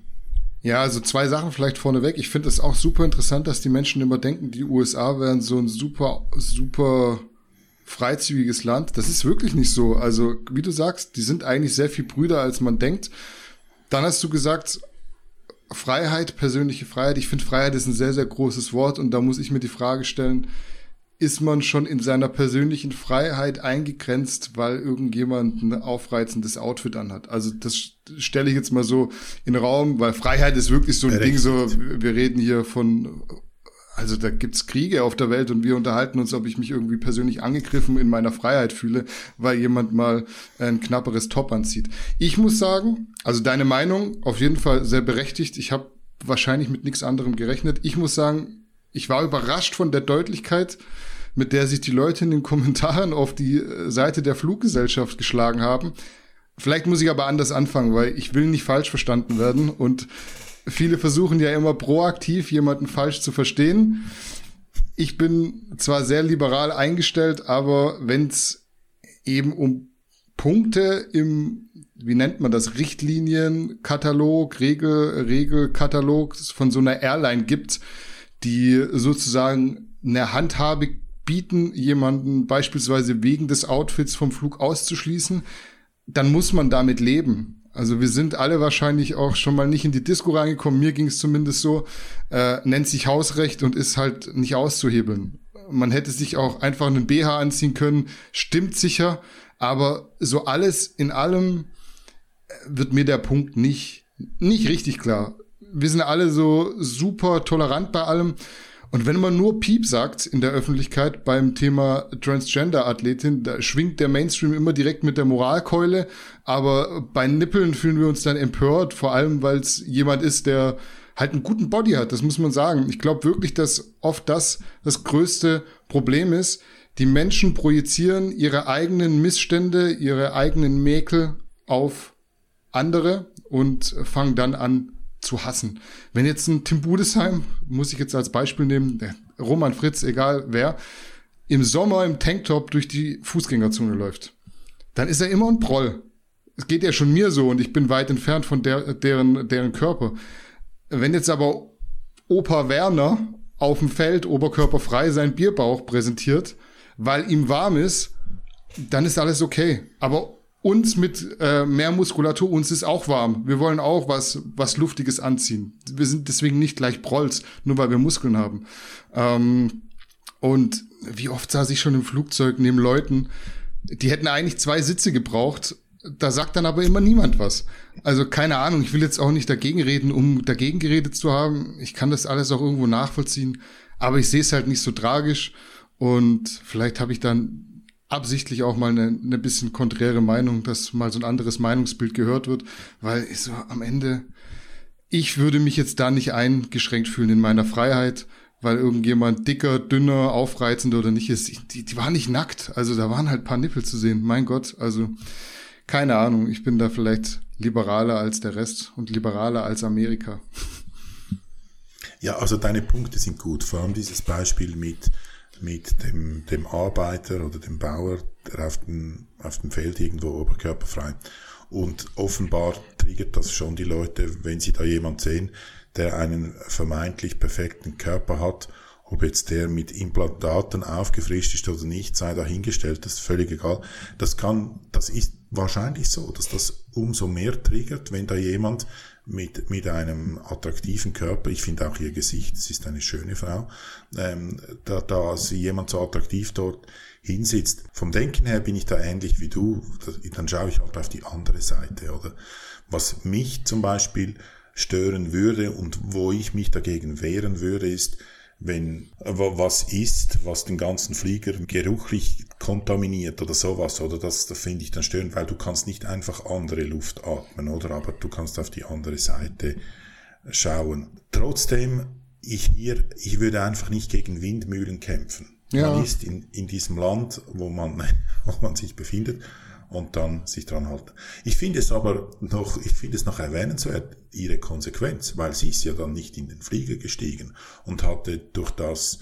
[SPEAKER 1] Ja, also zwei Sachen vielleicht vorneweg. Ich finde es auch super interessant, dass die Menschen immer denken, die USA wären so ein super, super freizügiges Land. Das ist wirklich nicht so. Also, wie du sagst, die sind eigentlich sehr viel Brüder, als man denkt. Dann hast du gesagt, Freiheit, persönliche Freiheit. Ich finde, Freiheit ist ein sehr, sehr großes Wort und da muss ich mir die Frage stellen, ist man schon in seiner persönlichen Freiheit eingegrenzt, weil irgendjemand ein aufreizendes Outfit anhat. Also das stelle ich jetzt mal so in den Raum, weil Freiheit ist wirklich so ein Berechtigt. Ding, so wir reden hier von also da gibt's Kriege auf der Welt und wir unterhalten uns, ob ich mich irgendwie persönlich angegriffen in meiner Freiheit fühle, weil jemand mal ein knapperes Top anzieht. Ich muss sagen, also deine Meinung auf jeden Fall sehr berechtigt. Ich habe wahrscheinlich mit nichts anderem gerechnet. Ich muss sagen, ich war überrascht von der Deutlichkeit, mit der sich die Leute in den Kommentaren auf die äh, Seite der Fluggesellschaft geschlagen haben. Vielleicht muss ich aber anders anfangen, weil ich will nicht falsch verstanden werden und viele versuchen ja immer proaktiv jemanden falsch zu verstehen. Ich bin zwar sehr liberal eingestellt, aber wenn es eben um Punkte im, wie nennt man das, Richtlinienkatalog, Regel, Regelkatalog von so einer Airline gibt, die sozusagen eine Handhabe bieten, jemanden beispielsweise wegen des Outfits vom Flug auszuschließen, dann muss man damit leben. Also wir sind alle wahrscheinlich auch schon mal nicht in die Disco reingekommen. Mir ging es zumindest so. Äh, nennt sich Hausrecht und ist halt nicht auszuhebeln. Man hätte sich auch einfach einen BH anziehen können. Stimmt sicher. Aber so alles in allem äh, wird mir der Punkt nicht, nicht richtig klar. Wir sind alle so super tolerant bei allem. Und wenn man nur Piep sagt in der Öffentlichkeit beim Thema Transgender-Athletin, da schwingt der Mainstream immer direkt mit der Moralkeule. Aber bei Nippeln fühlen wir uns dann empört, vor allem weil es jemand ist, der halt einen guten Body hat. Das muss man sagen. Ich glaube wirklich, dass oft das das größte Problem ist. Die Menschen projizieren ihre eigenen Missstände, ihre eigenen Mäkel auf andere und fangen dann an, zu hassen. Wenn jetzt ein Tim Budesheim, muss ich jetzt als Beispiel nehmen, Roman Fritz, egal wer, im Sommer im Tanktop durch die Fußgängerzone läuft, dann ist er immer ein Proll. Es geht ja schon mir so und ich bin weit entfernt von der, deren, deren Körper. Wenn jetzt aber Opa Werner auf dem Feld oberkörperfrei seinen Bierbauch präsentiert, weil ihm warm ist, dann ist alles okay. Aber uns mit äh, mehr Muskulatur, uns ist auch warm. Wir wollen auch was, was Luftiges anziehen. Wir sind deswegen nicht gleich Prolls, nur weil wir Muskeln haben. Ähm, und wie oft saß ich schon im Flugzeug neben Leuten, die hätten eigentlich zwei Sitze gebraucht. Da sagt dann aber immer niemand was. Also keine Ahnung, ich will jetzt auch nicht dagegen reden, um dagegen geredet zu haben. Ich kann das alles auch irgendwo nachvollziehen, aber ich sehe es halt nicht so tragisch. Und vielleicht habe ich dann absichtlich auch mal eine, eine bisschen konträre Meinung, dass mal so ein anderes Meinungsbild gehört wird, weil ich so am Ende, ich würde mich jetzt da nicht eingeschränkt fühlen in meiner Freiheit, weil irgendjemand dicker, dünner, aufreizender oder nicht ist. Die, die waren nicht nackt, also da waren halt paar Nippel zu sehen. Mein Gott, also keine Ahnung, ich bin da vielleicht liberaler als der Rest und liberaler als Amerika.
[SPEAKER 2] Ja, also deine Punkte sind gut, vor allem dieses Beispiel mit mit dem, dem Arbeiter oder dem Bauer, auf dem, auf dem Feld irgendwo oberkörperfrei. Und offenbar triggert das schon die Leute, wenn sie da jemand sehen, der einen vermeintlich perfekten Körper hat, ob jetzt der mit Implantaten aufgefrischt ist oder nicht, sei dahingestellt, das ist völlig egal. Das kann, das ist wahrscheinlich so, dass das umso mehr triggert, wenn da jemand mit, mit einem attraktiven Körper. Ich finde auch ihr Gesicht, sie ist eine schöne Frau. Ähm, da, da sie jemand so attraktiv dort hinsitzt. Vom Denken her bin ich da ähnlich wie du. Dann schaue ich halt auf die andere Seite, oder? Was mich zum Beispiel stören würde und wo ich mich dagegen wehren würde, ist, wenn was ist, was den ganzen Flieger geruchlich kontaminiert oder sowas, oder das, das finde ich dann störend, weil du kannst nicht einfach andere Luft atmen, oder? Aber du kannst auf die andere Seite schauen. Trotzdem, ich hier, ich würde einfach nicht gegen Windmühlen kämpfen. Ja. Man ist in, in diesem Land, wo man, wo man sich befindet, und dann sich dran halten. Ich finde es aber noch, ich finde es noch erwähnenswert, ihre Konsequenz, weil sie ist ja dann nicht in den Flieger gestiegen und hatte durch das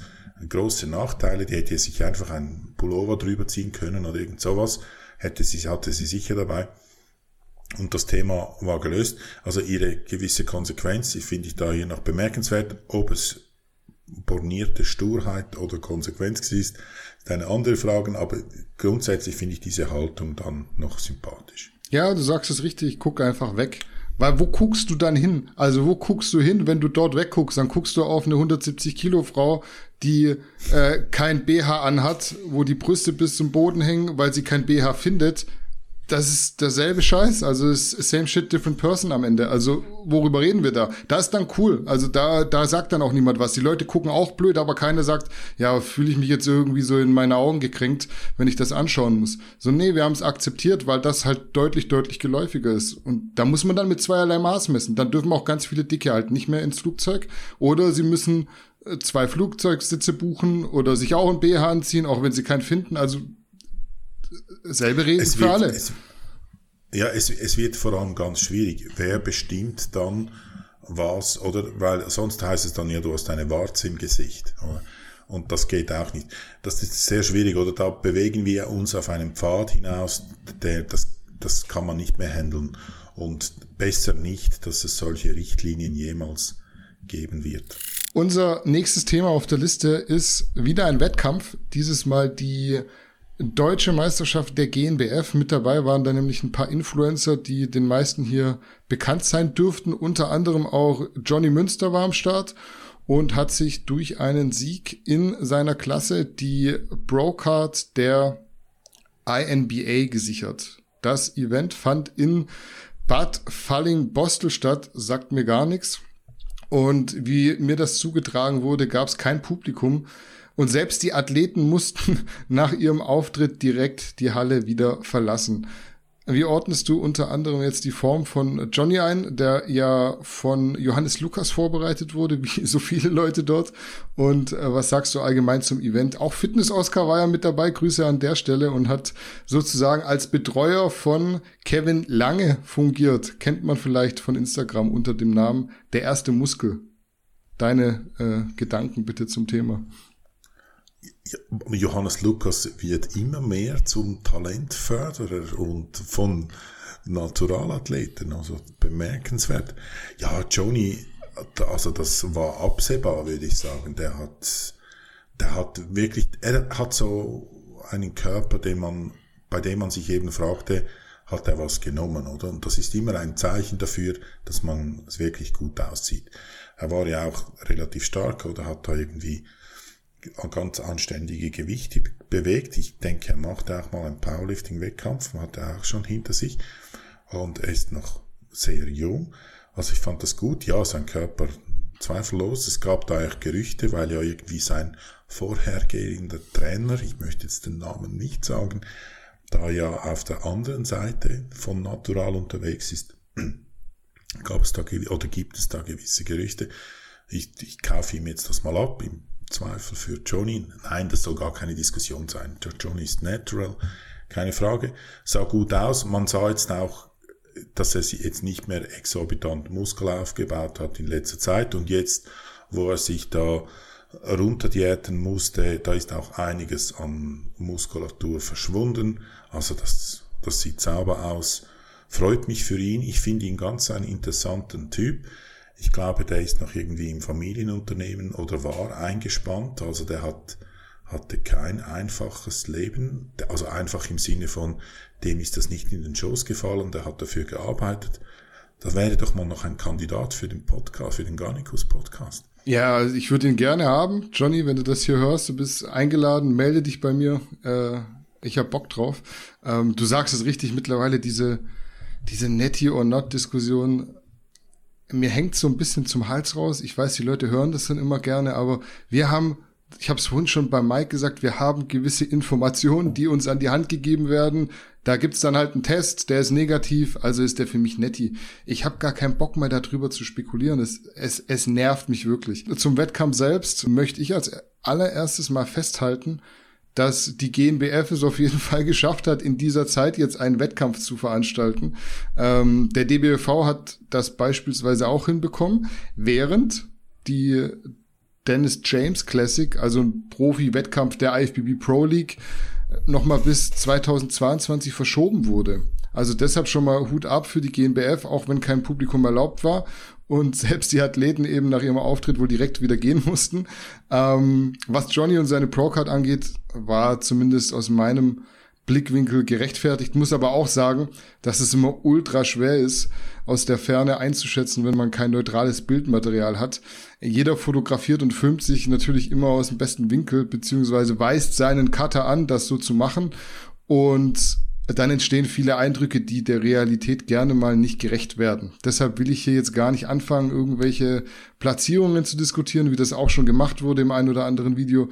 [SPEAKER 2] große Nachteile, die hätte sich einfach ein Pullover drüber ziehen können oder irgend sowas, hätte sie, hatte sie sicher dabei. Und das Thema war gelöst. Also ihre gewisse Konsequenz, ich finde ich da hier noch bemerkenswert, ob es bornierte Sturheit oder Konsequenz ist, ist eine andere Frage, aber grundsätzlich finde ich diese Haltung dann noch sympathisch.
[SPEAKER 1] Ja, du sagst es richtig, guck einfach weg. Weil wo guckst du dann hin? Also wo guckst du hin, wenn du dort wegguckst? Dann guckst du auf eine 170 Kilo Frau, die äh, kein BH anhat, wo die Brüste bis zum Boden hängen, weil sie kein BH findet das ist derselbe Scheiß. Also ist same shit, different person am Ende. Also worüber reden wir da? Da ist dann cool. Also da, da sagt dann auch niemand was. Die Leute gucken auch blöd, aber keiner sagt, ja, fühle ich mich jetzt irgendwie so in meine Augen gekränkt, wenn ich das anschauen muss. So, nee, wir haben es akzeptiert, weil das halt deutlich, deutlich geläufiger ist. Und da muss man dann mit zweierlei Maß messen. Dann dürfen auch ganz viele Dicke halt nicht mehr ins Flugzeug. Oder sie müssen äh, zwei Flugzeugsitze buchen oder sich auch ein BH anziehen, auch wenn sie keinen finden. Also selbe Reden es für wird, alle.
[SPEAKER 2] Es, ja, es, es wird vor allem ganz schwierig. Wer bestimmt dann was, oder, weil sonst heißt es dann ja, du hast eine Warze im Gesicht. Oder? Und das geht auch nicht. Das ist sehr schwierig, oder da bewegen wir uns auf einem Pfad hinaus, der, das, das kann man nicht mehr handeln. Und besser nicht, dass es solche Richtlinien jemals geben wird.
[SPEAKER 1] Unser nächstes Thema auf der Liste ist wieder ein Wettkampf. Dieses Mal die deutsche Meisterschaft der GNBF. Mit dabei waren da nämlich ein paar Influencer, die den meisten hier bekannt sein dürften. Unter anderem auch Johnny Münster war am Start und hat sich durch einen Sieg in seiner Klasse die Brocard der INBA gesichert. Das Event fand in Bad Falling-Bostel statt, sagt mir gar nichts. Und wie mir das zugetragen wurde, gab es kein Publikum. Und selbst die Athleten mussten nach ihrem Auftritt direkt die Halle wieder verlassen. Wie ordnest du unter anderem jetzt die Form von Johnny ein, der ja von Johannes Lukas vorbereitet wurde, wie so viele Leute dort? Und äh, was sagst du allgemein zum Event? Auch Fitness-Oscar war ja mit dabei, Grüße an der Stelle und hat sozusagen als Betreuer von Kevin Lange fungiert. Kennt man vielleicht von Instagram unter dem Namen Der erste Muskel. Deine äh, Gedanken bitte zum Thema.
[SPEAKER 2] Johannes Lukas wird immer mehr zum Talentförderer und von Naturalathleten, also bemerkenswert. Ja, Johnny, also das war absehbar, würde ich sagen. Der hat, der hat wirklich, er hat so einen Körper, den man, bei dem man sich eben fragte, hat er was genommen, oder? Und das ist immer ein Zeichen dafür, dass man es wirklich gut aussieht. Er war ja auch relativ stark oder hat da irgendwie ganz anständige Gewichte bewegt. Ich denke, er macht auch mal einen Powerlifting-Wettkampf, hat er auch schon hinter sich. Und er ist noch sehr jung. Also ich fand das gut. Ja, sein Körper zweifellos. Es gab da eigentlich Gerüchte, weil ja irgendwie sein vorhergehender Trainer, ich möchte jetzt den Namen nicht sagen, da ja auf der anderen Seite von Natural unterwegs ist, gab es da, oder gibt es da gewisse Gerüchte. Ich, ich kaufe ihm jetzt das mal ab. Im Zweifel für Johnny. Nein, das soll gar keine Diskussion sein. Johnny ist natural, keine Frage. Sah gut aus. Man sah jetzt auch, dass er sich jetzt nicht mehr exorbitant Muskel aufgebaut hat in letzter Zeit und jetzt, wo er sich da runterdiäten musste, da ist auch einiges an Muskulatur verschwunden. Also das, das sieht sauber aus. Freut mich für ihn. Ich finde ihn ganz einen interessanten Typ. Ich glaube, der ist noch irgendwie im Familienunternehmen oder war eingespannt. Also der hat, hatte kein einfaches Leben. Also einfach im Sinne von, dem ist das nicht in den Schoß gefallen, der hat dafür gearbeitet. Das wäre doch mal noch ein Kandidat für den Podcast, für den Garnicus Podcast.
[SPEAKER 1] Ja, also ich würde ihn gerne haben. Johnny, wenn du das hier hörst, du bist eingeladen, melde dich bei mir. Äh, ich hab Bock drauf. Ähm, du sagst es richtig, mittlerweile diese, diese Netty or Not Diskussion mir hängt so ein bisschen zum Hals raus. Ich weiß, die Leute hören das dann immer gerne, aber wir haben, ich habe es vorhin schon bei Mike gesagt, wir haben gewisse Informationen, die uns an die Hand gegeben werden. Da gibt's dann halt einen Test, der ist negativ, also ist der für mich netti. Ich habe gar keinen Bock mehr darüber zu spekulieren. Es, es, es nervt mich wirklich. Zum Wettkampf selbst möchte ich als allererstes mal festhalten, dass die GNBF es auf jeden Fall geschafft hat, in dieser Zeit jetzt einen Wettkampf zu veranstalten. Ähm, der DBFV hat das beispielsweise auch hinbekommen, während die Dennis James Classic, also ein Profi-Wettkampf der IFBB Pro League, nochmal bis 2022 verschoben wurde. Also deshalb schon mal Hut ab für die GNBF, auch wenn kein Publikum erlaubt war und selbst die Athleten eben nach ihrem Auftritt wohl direkt wieder gehen mussten. Ähm, was Johnny und seine Procard angeht, war zumindest aus meinem Blickwinkel gerechtfertigt. Muss aber auch sagen, dass es immer ultra schwer ist, aus der Ferne einzuschätzen, wenn man kein neutrales Bildmaterial hat. Jeder fotografiert und filmt sich natürlich immer aus dem besten Winkel, beziehungsweise weist seinen Cutter an, das so zu machen. Und dann entstehen viele Eindrücke, die der Realität gerne mal nicht gerecht werden. Deshalb will ich hier jetzt gar nicht anfangen, irgendwelche Platzierungen zu diskutieren, wie das auch schon gemacht wurde im einen oder anderen Video.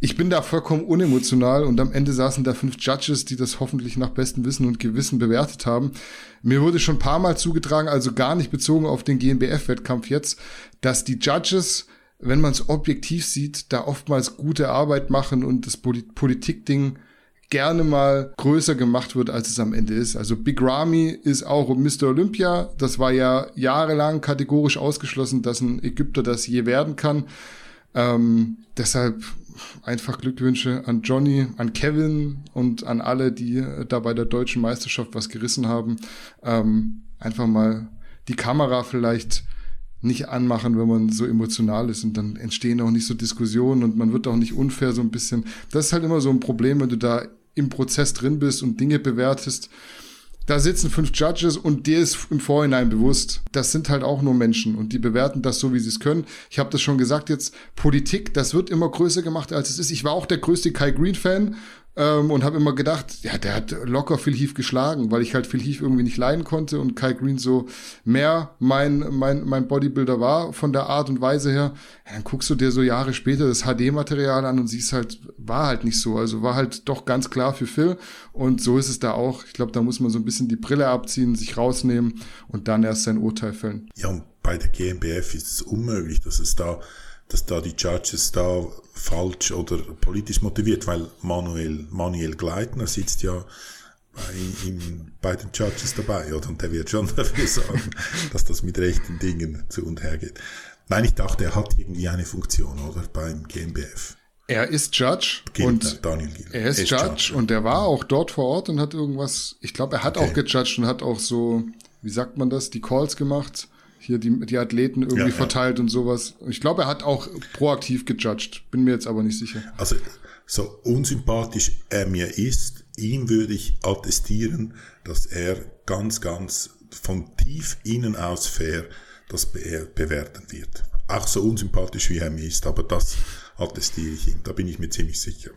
[SPEAKER 1] Ich bin da vollkommen unemotional und am Ende saßen da fünf Judges, die das hoffentlich nach bestem Wissen und Gewissen bewertet haben. Mir wurde schon ein paar Mal zugetragen, also gar nicht bezogen auf den GmbF-Wettkampf jetzt, dass die Judges wenn man es objektiv sieht, da oftmals gute Arbeit machen und das Politikding gerne mal größer gemacht wird, als es am Ende ist. Also Big Ramy ist auch Mr. Olympia. Das war ja jahrelang kategorisch ausgeschlossen, dass ein Ägypter das je werden kann. Ähm, deshalb einfach Glückwünsche an Johnny, an Kevin und an alle, die da bei der deutschen Meisterschaft was gerissen haben. Ähm, einfach mal die Kamera vielleicht nicht anmachen, wenn man so emotional ist und dann entstehen auch nicht so Diskussionen und man wird auch nicht unfair so ein bisschen. Das ist halt immer so ein Problem, wenn du da im Prozess drin bist und Dinge bewertest. Da sitzen fünf Judges und dir ist im Vorhinein bewusst, das sind halt auch nur Menschen und die bewerten das so, wie sie es können. Ich habe das schon gesagt jetzt, Politik, das wird immer größer gemacht, als es ist. Ich war auch der größte Kai Green-Fan ähm, und habe immer gedacht, ja, der hat locker Phil Heath geschlagen, weil ich halt Phil Heath irgendwie nicht leiden konnte und Kai Green so mehr mein, mein, mein Bodybuilder war von der Art und Weise her. Ja, dann guckst du dir so Jahre später das HD-Material an und siehst halt, war halt nicht so. Also war halt doch ganz klar für Phil und so ist es da auch. Ich glaube, da muss man so ein bisschen die Brille abziehen, sich rausnehmen und dann erst sein Urteil fällen.
[SPEAKER 2] Ja, und bei der GmbF ist es unmöglich, dass es da dass da die Judges da falsch oder politisch motiviert, weil Manuel, Manuel Gleitner sitzt ja bei, im, bei den Judges dabei, oder? Und der wird schon dafür sorgen, dass das mit rechten Dingen zu und her geht. Nein, ich dachte, er hat irgendwie eine Funktion, oder? Beim GmbF.
[SPEAKER 1] Er ist Judge Gilt, und Daniel Gilt. er ist, ist Judge, Judge, und er war auch dort vor Ort und hat irgendwas, ich glaube, er hat okay. auch gejudged und hat auch so, wie sagt man das, die Calls gemacht hier die, die Athleten irgendwie ja, verteilt ja. und sowas. Ich glaube, er hat auch proaktiv gejudged, bin mir jetzt aber nicht sicher.
[SPEAKER 2] Also so unsympathisch er mir ist, ihm würde ich attestieren, dass er ganz, ganz von tief innen aus fair das be bewerten wird. Auch so unsympathisch wie er mir ist, aber das attestiere ich ihm, da bin ich mir ziemlich sicher.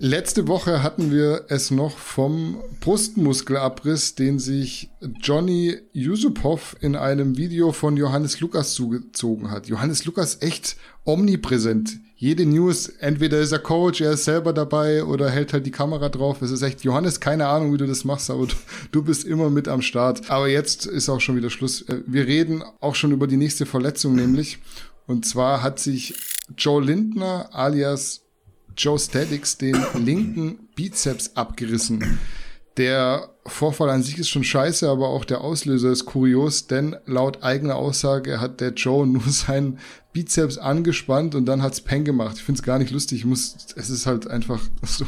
[SPEAKER 1] Letzte Woche hatten wir es noch vom Brustmuskelabriss, den sich Johnny Yusupov in einem Video von Johannes Lukas zugezogen hat. Johannes Lukas echt omnipräsent. Jede News, entweder ist er Coach, er ist selber dabei oder hält halt die Kamera drauf. Es ist echt, Johannes, keine Ahnung, wie du das machst, aber du, du bist immer mit am Start. Aber jetzt ist auch schon wieder Schluss. Äh, wir reden auch schon über die nächste Verletzung nämlich. Und zwar hat sich Joe Lindner alias Joe Statics den linken Bizeps abgerissen. Der Vorfall an sich ist schon scheiße, aber auch der Auslöser ist kurios, denn laut eigener Aussage hat der Joe nur seinen Bizeps angespannt und dann hat's Peng gemacht. Ich find's gar nicht lustig. Ich muss, es ist halt einfach so.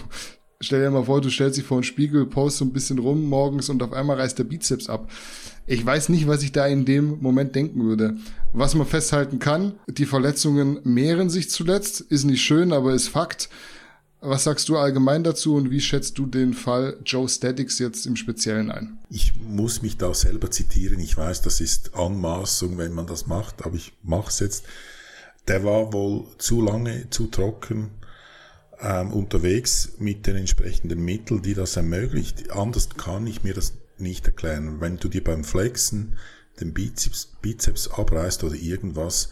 [SPEAKER 1] Stell dir mal vor, du stellst dich vor den Spiegel, post so ein bisschen rum morgens und auf einmal reißt der Bizeps ab. Ich weiß nicht, was ich da in dem Moment denken würde. Was man festhalten kann, die Verletzungen mehren sich zuletzt, ist nicht schön, aber ist Fakt. Was sagst du allgemein dazu und wie schätzt du den Fall Joe Statics jetzt im Speziellen ein?
[SPEAKER 2] Ich muss mich da selber zitieren. Ich weiß, das ist Anmaßung, wenn man das macht, aber ich mache es jetzt. Der war wohl zu lange, zu trocken ähm, unterwegs mit den entsprechenden Mitteln, die das ermöglicht. Anders kann ich mir das nicht erklären. Wenn du dir beim Flexen den Bizeps, Bizeps abreißt oder irgendwas,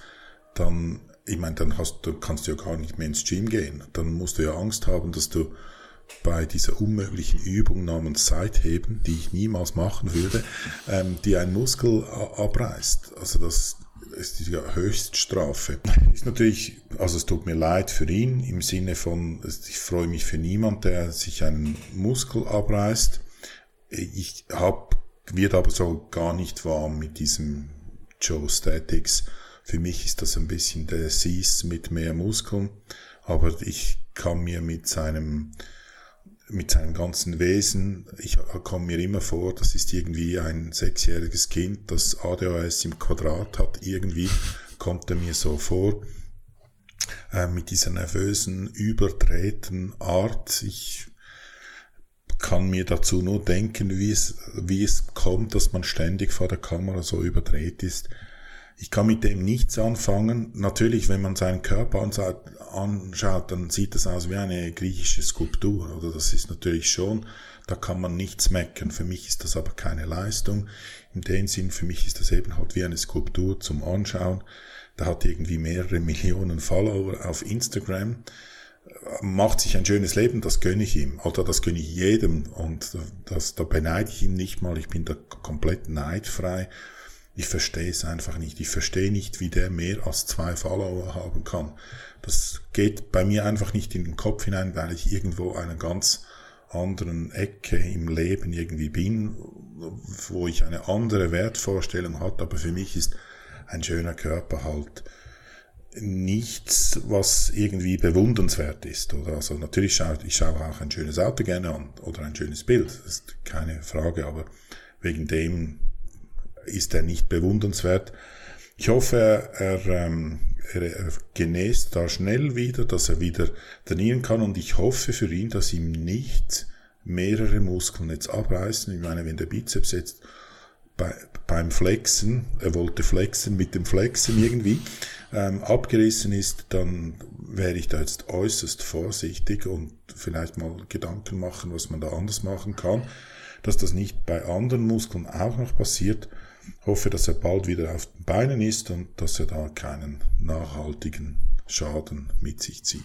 [SPEAKER 2] dann, ich meine, dann hast du, kannst du ja gar nicht mehr ins Gym gehen. Dann musst du ja Angst haben, dass du bei dieser unmöglichen Übung namens Seitheben, die ich niemals machen würde, ähm, die ein Muskel abreißt. Also das ist die Höchststrafe. Ist natürlich, also es tut mir leid für ihn im Sinne von, ich freue mich für niemand, der sich einen Muskel abreißt. Ich hab, wird aber so gar nicht warm mit diesem Joe Statics. Für mich ist das ein bisschen der Seas mit mehr Muskeln, aber ich kann mir mit seinem mit seinem ganzen Wesen, ich komme mir immer vor, das ist irgendwie ein sechsjähriges Kind, das ADHS im Quadrat hat, irgendwie kommt er mir so vor, äh, mit dieser nervösen, überdrehten Art. Ich kann mir dazu nur denken, wie es, wie es kommt, dass man ständig vor der Kamera so überdreht ist. Ich kann mit dem nichts anfangen. Natürlich, wenn man seinen Körper anschaut, dann sieht es aus wie eine griechische Skulptur. Oder das ist natürlich schon, da kann man nichts meckern. Für mich ist das aber keine Leistung. In dem Sinn, für mich ist das eben halt wie eine Skulptur zum Anschauen. Da hat irgendwie mehrere Millionen Follower auf Instagram macht sich ein schönes Leben, das gönne ich ihm, oder das gönne ich jedem und das, da beneide ich ihn nicht mal, ich bin da komplett neidfrei. Ich verstehe es einfach nicht. Ich verstehe nicht, wie der mehr als zwei Follower haben kann. Das geht bei mir einfach nicht in den Kopf hinein, weil ich irgendwo einer ganz anderen Ecke im Leben irgendwie bin, wo ich eine andere Wertvorstellung hat. Aber für mich ist ein schöner Körper halt nichts, was irgendwie bewundernswert ist. Oder also natürlich schaue ich schaue auch ein schönes Auto gerne an oder ein schönes Bild, das ist keine Frage, aber wegen dem ist er nicht bewundernswert. Ich hoffe, er, ähm, er, er genäst da schnell wieder, dass er wieder trainieren kann und ich hoffe für ihn, dass ihm nicht mehrere Muskeln jetzt abreißen. Ich meine, wenn der Bizeps jetzt bei, beim Flexen, er wollte flexen mit dem Flexen irgendwie, ähm, abgerissen ist, dann wäre ich da jetzt äußerst vorsichtig und vielleicht mal Gedanken machen, was man da anders machen kann, dass das nicht bei anderen Muskeln auch noch passiert. Hoffe, dass er bald wieder auf den Beinen ist und dass er da keinen nachhaltigen Schaden mit sich zieht.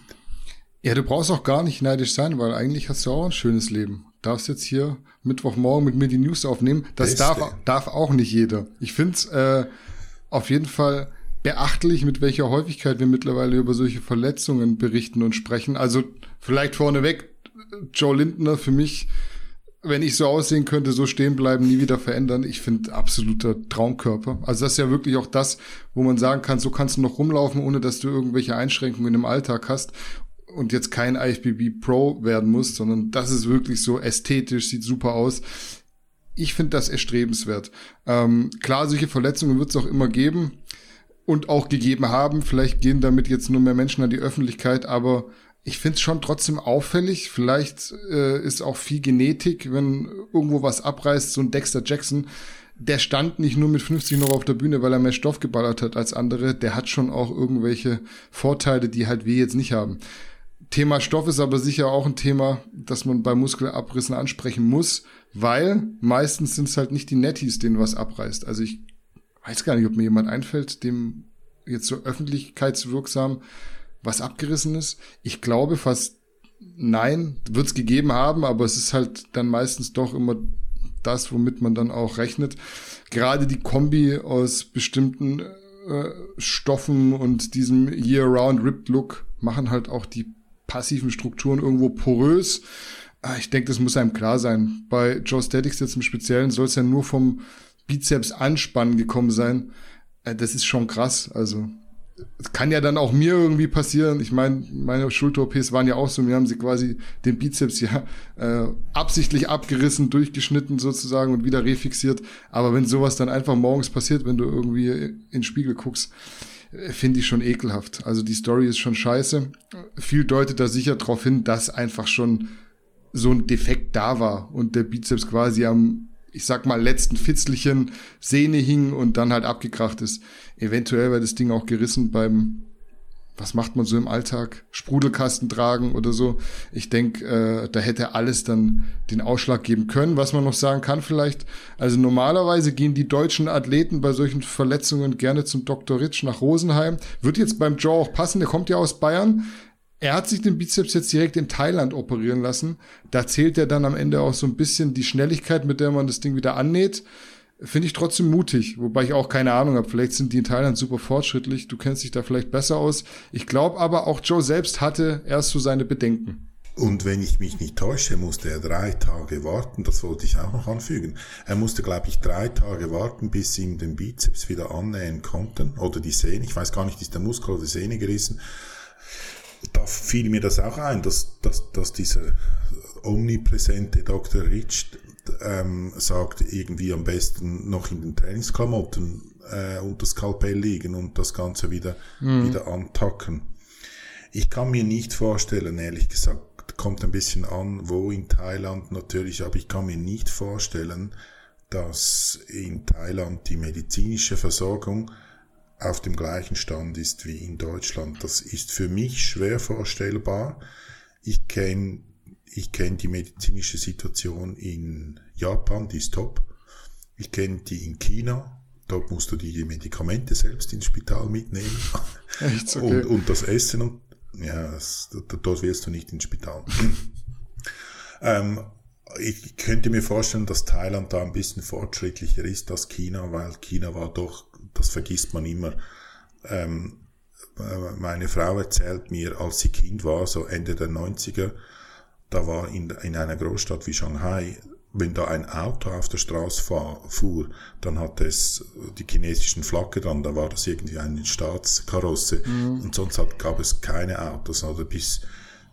[SPEAKER 1] Ja, du brauchst auch gar nicht neidisch sein, weil eigentlich hast du auch ein schönes Leben. Darfst jetzt hier Mittwochmorgen mit mir die News aufnehmen. Das darf, darf auch nicht jeder. Ich finde es äh, auf jeden Fall beachtlich, mit welcher Häufigkeit wir mittlerweile über solche Verletzungen berichten und sprechen. Also vielleicht vorneweg, Joe Lindner für mich, wenn ich so aussehen könnte, so stehen bleiben, nie wieder verändern. Ich finde absoluter Traumkörper. Also das ist ja wirklich auch das, wo man sagen kann, so kannst du noch rumlaufen, ohne dass du irgendwelche Einschränkungen im Alltag hast und jetzt kein IFBB Pro werden musst, sondern das ist wirklich so ästhetisch, sieht super aus. Ich finde das erstrebenswert. Ähm, klar, solche Verletzungen wird es auch immer geben und auch gegeben haben. Vielleicht gehen damit jetzt nur mehr Menschen an die Öffentlichkeit, aber ich finde es schon trotzdem auffällig. Vielleicht äh, ist auch viel Genetik, wenn irgendwo was abreißt, so ein Dexter Jackson, der stand nicht nur mit 50 noch auf der Bühne, weil er mehr Stoff geballert hat als andere, der hat schon auch irgendwelche Vorteile, die halt wir jetzt nicht haben. Thema Stoff ist aber sicher auch ein Thema, das man bei Muskelabrissen ansprechen muss, weil meistens sind es halt nicht die Netties, denen was abreißt. Also ich weiß gar nicht, ob mir jemand einfällt, dem jetzt so öffentlichkeitswirksam was abgerissen ist. Ich glaube fast nein, wird es gegeben haben, aber es ist halt dann meistens doch immer das, womit man dann auch rechnet. Gerade die Kombi aus bestimmten äh, Stoffen und diesem Year-Round Ripped Look machen halt auch die passiven Strukturen irgendwo porös. Ah, ich denke, das muss einem klar sein. Bei Joe Statics jetzt im Speziellen soll es ja nur vom Bizeps anspannen gekommen sein. Äh, das ist schon krass. Also kann ja dann auch mir irgendwie passieren. Ich meine, meine Schulter-OPs waren ja auch so, mir haben sie quasi den Bizeps ja äh, absichtlich abgerissen, durchgeschnitten sozusagen und wieder refixiert. Aber wenn sowas dann einfach morgens passiert, wenn du irgendwie in den Spiegel guckst, äh, finde ich schon ekelhaft. Also die Story ist schon scheiße. Viel deutet da sicher darauf hin, dass einfach schon so ein Defekt da war und der Bizeps quasi am ich sag mal, letzten Fitzelchen Sehne hing und dann halt abgekracht ist. Eventuell wäre das Ding auch gerissen beim, was macht man so im Alltag? Sprudelkasten tragen oder so. Ich denke, äh, da hätte alles dann den Ausschlag geben können. Was man noch sagen kann vielleicht, also normalerweise gehen die deutschen Athleten bei solchen Verletzungen gerne zum Dr. Ritsch nach Rosenheim. Wird jetzt beim Joe auch passen, der kommt ja aus Bayern. Er hat sich den Bizeps jetzt direkt in Thailand operieren lassen. Da zählt er dann am Ende auch so ein bisschen die Schnelligkeit, mit der man das Ding wieder annäht. Finde ich trotzdem mutig, wobei ich auch keine Ahnung habe. Vielleicht sind die in Thailand super fortschrittlich. Du kennst dich da vielleicht besser aus. Ich glaube aber, auch Joe selbst hatte erst so seine Bedenken.
[SPEAKER 2] Und wenn ich mich nicht täusche, musste er drei Tage warten. Das wollte ich auch noch anfügen. Er musste, glaube ich, drei Tage warten, bis sie ihm den Bizeps wieder annähen konnten. Oder die Sehne. Ich weiß gar nicht, ist der Muskel oder die Sehne gerissen da fiel mir das auch ein, dass, dass, dass dieser omnipräsente Dr. Rich ähm, sagt, irgendwie am besten noch in den Trainingsklamotten äh, unter das Skalpell liegen und das Ganze wieder, mhm. wieder antacken. Ich kann mir nicht vorstellen, ehrlich gesagt, kommt ein bisschen an, wo in Thailand natürlich, aber ich kann mir nicht vorstellen, dass in Thailand die medizinische Versorgung auf dem gleichen Stand ist wie in Deutschland. Das ist für mich schwer vorstellbar. Ich kenne ich kenn die medizinische Situation in Japan, die ist top. Ich kenne die in China. Dort musst du die Medikamente selbst ins Spital mitnehmen. Echt? Okay. Und, und das Essen und ja, das, dort wirst du nicht ins Spital. ähm, ich könnte mir vorstellen, dass Thailand da ein bisschen fortschrittlicher ist als China, weil China war doch, das vergisst man immer. Ähm, meine Frau erzählt mir, als sie Kind war, so Ende der 90er, da war in, in einer Großstadt wie Shanghai, wenn da ein Auto auf der Straße fuhr, dann hatte es die chinesischen Flagge dran, da war das irgendwie eine Staatskarosse mhm. und sonst hat, gab es keine Autos, also bis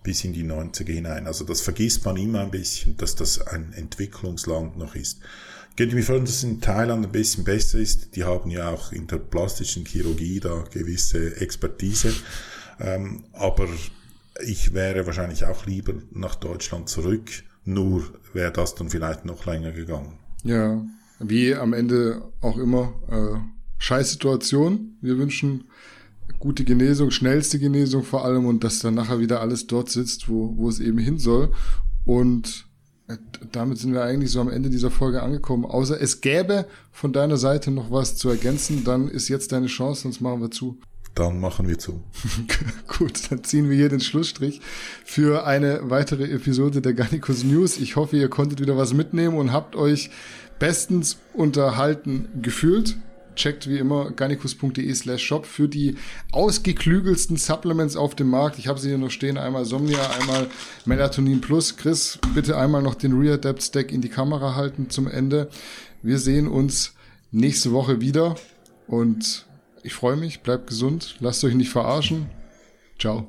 [SPEAKER 2] bis in die 90er hinein. Also das vergisst man immer ein bisschen, dass das ein Entwicklungsland noch ist. Könnte mir vorstellen, dass es in Thailand ein bisschen besser ist. Die haben ja auch in der plastischen Chirurgie da gewisse Expertise. Ähm, aber ich wäre wahrscheinlich auch lieber nach Deutschland zurück. Nur wäre das dann vielleicht noch länger gegangen.
[SPEAKER 1] Ja, wie am Ende auch immer. Äh, Scheißsituation. Wir wünschen gute Genesung, schnellste Genesung vor allem und dass dann nachher wieder alles dort sitzt, wo, wo es eben hin soll. Und äh, damit sind wir eigentlich so am Ende dieser Folge angekommen. Außer es gäbe von deiner Seite noch was zu ergänzen, dann ist jetzt deine Chance, sonst machen wir zu.
[SPEAKER 2] Dann machen wir zu.
[SPEAKER 1] Gut, dann ziehen wir hier den Schlussstrich für eine weitere Episode der Garnicus News. Ich hoffe, ihr konntet wieder was mitnehmen und habt euch bestens unterhalten gefühlt checkt wie immer garnicus.de slash shop für die ausgeklügelsten Supplements auf dem Markt. Ich habe sie hier noch stehen. Einmal Somnia, einmal Melatonin Plus. Chris, bitte einmal noch den Readapt Stack in die Kamera halten zum Ende. Wir sehen uns nächste Woche wieder und ich freue mich. Bleibt gesund. Lasst euch nicht verarschen. Ciao.